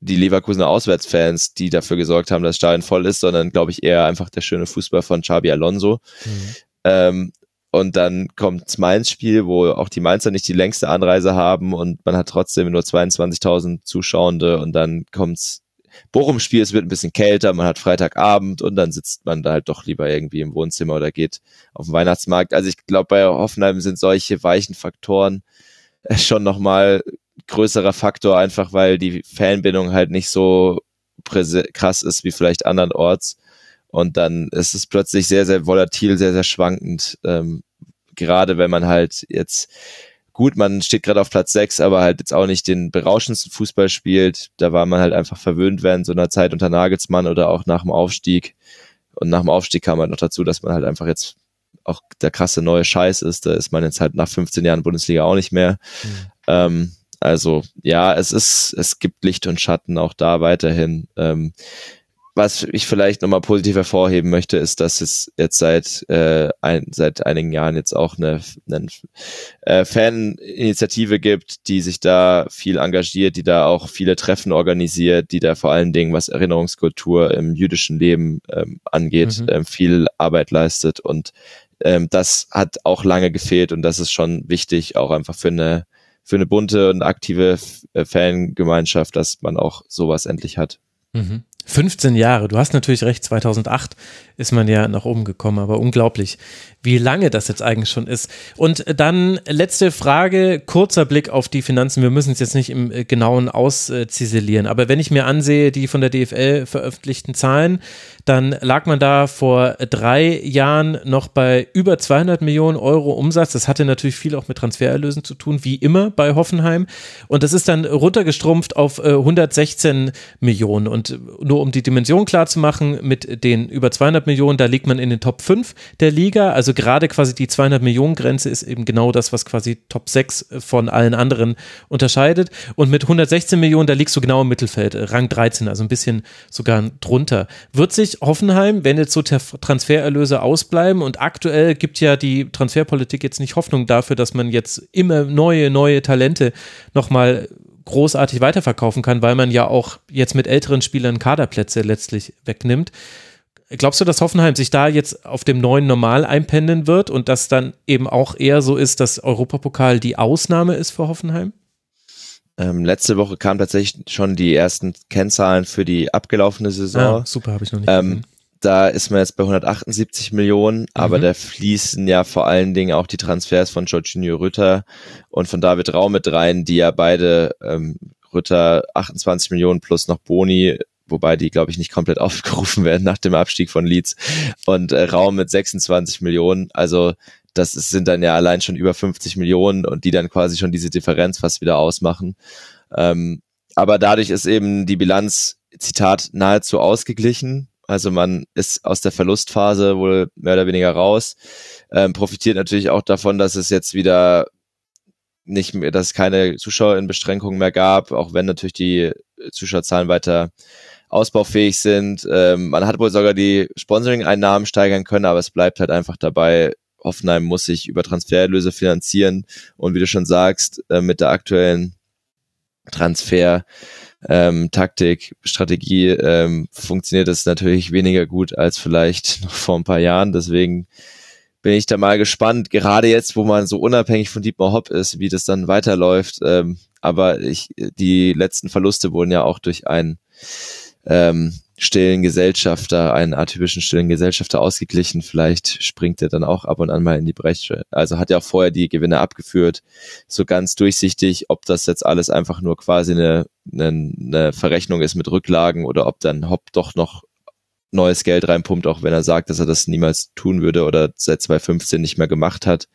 die Leverkusener Auswärtsfans, die dafür gesorgt haben, dass das Stadion voll ist, sondern glaube ich eher einfach der schöne Fußball von Xabi Alonso. Mhm. Ähm, und dann kommt das Mainz-Spiel, wo auch die Mainzer nicht die längste Anreise haben und man hat trotzdem nur 22.000 Zuschauende und dann kommt's Bochum-Spiel, es wird ein bisschen kälter, man hat Freitagabend und dann sitzt man da halt doch lieber irgendwie im Wohnzimmer oder geht auf den Weihnachtsmarkt. Also ich glaube, bei Hoffenheim sind solche weichen Faktoren schon nochmal größerer Faktor, einfach weil die Fanbindung halt nicht so krass ist wie vielleicht andernorts. Und dann ist es plötzlich sehr, sehr volatil, sehr, sehr schwankend. Ähm, gerade wenn man halt jetzt, gut, man steht gerade auf Platz 6, aber halt jetzt auch nicht den berauschendsten Fußball spielt. Da war man halt einfach verwöhnt während so einer Zeit unter Nagelsmann oder auch nach dem Aufstieg. Und nach dem Aufstieg kam halt noch dazu, dass man halt einfach jetzt auch der krasse neue Scheiß ist. Da ist man jetzt halt nach 15 Jahren Bundesliga auch nicht mehr. Mhm. Ähm, also ja, es ist, es gibt Licht und Schatten auch da weiterhin. Ähm, was ich vielleicht nochmal positiv hervorheben möchte, ist, dass es jetzt seit, äh, ein, seit einigen Jahren jetzt auch eine, eine äh, Faninitiative gibt, die sich da viel engagiert, die da auch viele Treffen organisiert, die da vor allen Dingen, was Erinnerungskultur im jüdischen Leben ähm, angeht, mhm. ähm, viel Arbeit leistet. Und ähm, das hat auch lange gefehlt und das ist schon wichtig, auch einfach für eine für eine bunte und aktive äh, Fangemeinschaft, dass man auch sowas endlich hat. Mhm. 15 Jahre. Du hast natürlich recht, 2008 ist man ja nach oben gekommen, aber unglaublich, wie lange das jetzt eigentlich schon ist. Und dann letzte Frage, kurzer Blick auf die Finanzen. Wir müssen es jetzt nicht im äh, genauen ausziselieren, aber wenn ich mir ansehe, die von der DFL veröffentlichten Zahlen, dann lag man da vor drei Jahren noch bei über 200 Millionen Euro Umsatz. Das hatte natürlich viel auch mit Transfererlösen zu tun, wie immer bei Hoffenheim. Und das ist dann runtergestrumpft auf 116 äh, Millionen. Und nur um die Dimension klar zu machen, mit den über 200 Millionen, da liegt man in den Top 5 der Liga. Also gerade quasi die 200 Millionen Grenze ist eben genau das, was quasi Top 6 von allen anderen unterscheidet. Und mit 116 Millionen, da liegst du genau im Mittelfeld, Rang 13, also ein bisschen sogar drunter. Wird sich Hoffenheim, wenn jetzt so Transfererlöse ausbleiben und aktuell gibt ja die Transferpolitik jetzt nicht Hoffnung dafür, dass man jetzt immer neue, neue Talente nochmal großartig weiterverkaufen kann, weil man ja auch jetzt mit älteren Spielern Kaderplätze letztlich wegnimmt. Glaubst du, dass Hoffenheim sich da jetzt auf dem neuen Normal einpendeln wird und dass dann eben auch eher so ist, dass Europapokal die Ausnahme ist für Hoffenheim? Ähm, letzte Woche kamen tatsächlich schon die ersten Kennzahlen für die abgelaufene Saison. Ah, super, habe ich noch nicht ähm, Da ist man jetzt bei 178 Millionen, mhm. aber da fließen ja vor allen Dingen auch die Transfers von Jorginho Rütter und von David Raum mit rein, die ja beide ähm, Rütter 28 Millionen plus noch Boni wobei die, glaube ich, nicht komplett *laughs* aufgerufen werden nach dem Abstieg von Leeds und äh, Raum mit 26 Millionen. Also das sind dann ja allein schon über 50 Millionen und die dann quasi schon diese Differenz fast wieder ausmachen. Ähm, aber dadurch ist eben die Bilanz, Zitat, nahezu ausgeglichen. Also man ist aus der Verlustphase wohl mehr oder weniger raus, ähm, profitiert natürlich auch davon, dass es jetzt wieder nicht mehr, dass es keine Zuschauerinbeschränkungen mehr gab, auch wenn natürlich die Zuschauerzahlen weiter ausbaufähig sind. Ähm, man hat wohl sogar die Sponsoring-Einnahmen steigern können, aber es bleibt halt einfach dabei, Hoffenheim muss sich über Transfererlöse finanzieren und wie du schon sagst, äh, mit der aktuellen Transfer ähm, Taktik, Strategie ähm, funktioniert das natürlich weniger gut als vielleicht *laughs* noch vor ein paar Jahren. Deswegen bin ich da mal gespannt, gerade jetzt, wo man so unabhängig von Dietmar Hopp ist, wie das dann weiterläuft. Ähm, aber ich, die letzten Verluste wurden ja auch durch ein ähm, stillen Gesellschafter, einen atypischen stillen Gesellschafter ausgeglichen. Vielleicht springt er dann auch ab und an mal in die Bresche. Also hat ja auch vorher die Gewinne abgeführt. So ganz durchsichtig, ob das jetzt alles einfach nur quasi eine, eine, eine Verrechnung ist mit Rücklagen oder ob dann Hopp doch noch neues Geld reinpumpt, auch wenn er sagt, dass er das niemals tun würde oder seit 2015 nicht mehr gemacht hat.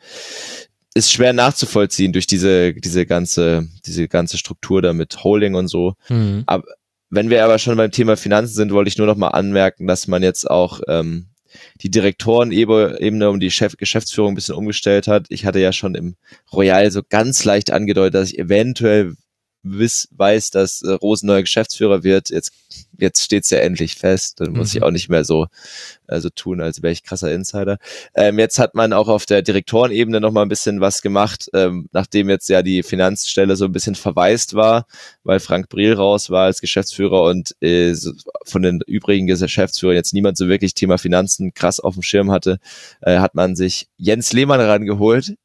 Ist schwer nachzuvollziehen durch diese, diese ganze, diese ganze Struktur da mit Holding und so. Mhm. Aber, wenn wir aber schon beim Thema Finanzen sind, wollte ich nur noch mal anmerken, dass man jetzt auch ähm, die Direktorenebene um die Chef Geschäftsführung ein bisschen umgestellt hat. Ich hatte ja schon im Royal so ganz leicht angedeutet, dass ich eventuell wiss, weiß, dass äh, Rosen neuer Geschäftsführer wird. Jetzt, jetzt steht's ja endlich fest. Dann muss mhm. ich auch nicht mehr so also tun, als wäre ich krasser Insider. Ähm, jetzt hat man auch auf der Direktorenebene noch mal ein bisschen was gemacht, ähm, nachdem jetzt ja die Finanzstelle so ein bisschen verwaist war, weil Frank Briel raus war als Geschäftsführer und äh, von den übrigen Geschäftsführern jetzt niemand so wirklich Thema Finanzen krass auf dem Schirm hatte, äh, hat man sich Jens Lehmann rangeholt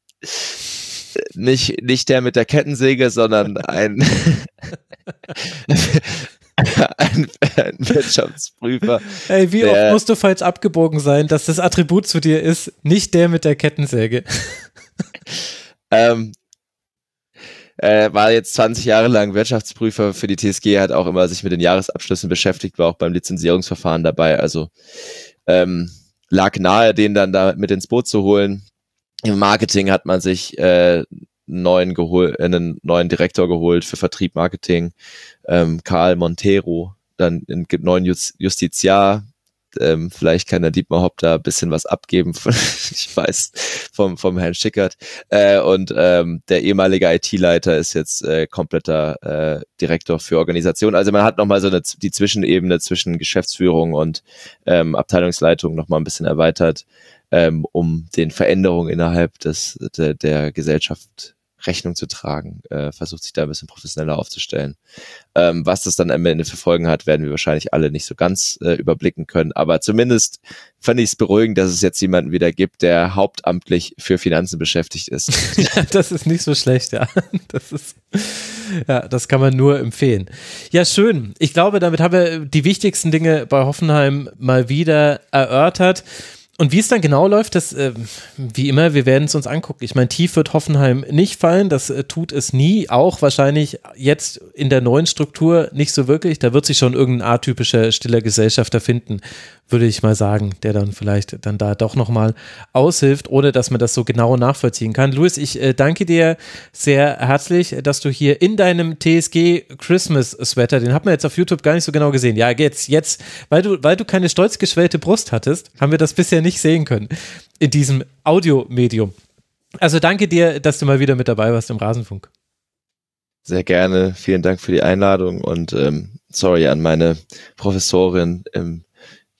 nicht, nicht der mit der Kettensäge, sondern ein, ein, *laughs* ein Wirtschaftsprüfer. Ey, wie oft musst du falsch abgebogen sein, dass das Attribut zu dir ist, nicht der mit der Kettensäge? ähm, äh, war jetzt 20 Jahre lang Wirtschaftsprüfer für die TSG, hat auch immer sich mit den Jahresabschlüssen beschäftigt, war auch beim Lizenzierungsverfahren dabei, also ähm, lag nahe, den dann da mit ins Boot zu holen. Im Marketing hat man sich äh, neuen geholt, einen neuen Direktor geholt für Vertrieb Marketing, ähm, Karl Montero, dann einen neuen Justiziar, ähm, vielleicht kann der Dietmar Hopp da ein bisschen was abgeben, von, *laughs* ich weiß, vom, vom Herrn Schickert. Äh, und ähm, der ehemalige IT-Leiter ist jetzt äh, kompletter äh, Direktor für Organisation. Also man hat nochmal so eine, die Zwischenebene zwischen Geschäftsführung und ähm, Abteilungsleitung nochmal ein bisschen erweitert, ähm, um den Veränderungen innerhalb des, der, der Gesellschaft Rechnung zu tragen, äh, versucht sich da ein bisschen professioneller aufzustellen. Ähm, was das dann am Ende für Folgen hat, werden wir wahrscheinlich alle nicht so ganz äh, überblicken können. Aber zumindest fand ich es beruhigend, dass es jetzt jemanden wieder gibt, der hauptamtlich für Finanzen beschäftigt ist. *laughs* das ist nicht so schlecht, ja. Das ist, ja, das kann man nur empfehlen. Ja, schön. Ich glaube, damit haben wir die wichtigsten Dinge bei Hoffenheim mal wieder erörtert. Und wie es dann genau läuft, das, äh, wie immer, wir werden es uns angucken. Ich meine, tief wird Hoffenheim nicht fallen, das äh, tut es nie, auch wahrscheinlich jetzt in der neuen Struktur nicht so wirklich. Da wird sich schon irgendein atypischer stiller Gesellschafter finden, würde ich mal sagen, der dann vielleicht dann da doch nochmal aushilft, ohne dass man das so genau nachvollziehen kann. Luis, ich äh, danke dir sehr herzlich, dass du hier in deinem TSG Christmas Sweater, den hat man jetzt auf YouTube gar nicht so genau gesehen. Ja, jetzt, jetzt, weil du, weil du keine stolz geschwellte Brust hattest, haben wir das bisher nicht sehen können in diesem Audiomedium. Also danke dir, dass du mal wieder mit dabei warst im Rasenfunk. Sehr gerne. Vielen Dank für die Einladung und ähm, sorry an meine Professorin im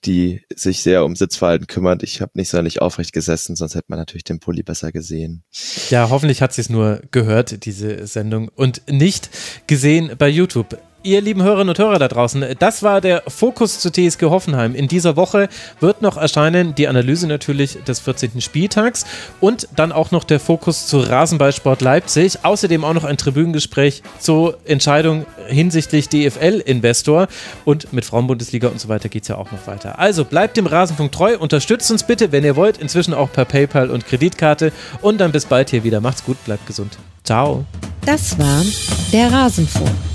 die sich sehr um Sitzverhalten kümmert. Ich habe nicht sonderlich aufrecht gesessen, sonst hätte man natürlich den Pulli besser gesehen. Ja, hoffentlich hat sie es nur gehört, diese Sendung, und nicht gesehen bei YouTube ihr lieben Hörerinnen und Hörer da draußen, das war der Fokus zu TSG Hoffenheim. In dieser Woche wird noch erscheinen die Analyse natürlich des 14. Spieltags und dann auch noch der Fokus zu Rasenballsport Leipzig. Außerdem auch noch ein Tribünengespräch zur Entscheidung hinsichtlich DFL-Investor und mit Frauenbundesliga und so weiter geht es ja auch noch weiter. Also bleibt dem Rasenfunk treu, unterstützt uns bitte, wenn ihr wollt, inzwischen auch per PayPal und Kreditkarte und dann bis bald hier wieder. Macht's gut, bleibt gesund. Ciao. Das war der Rasenfunk.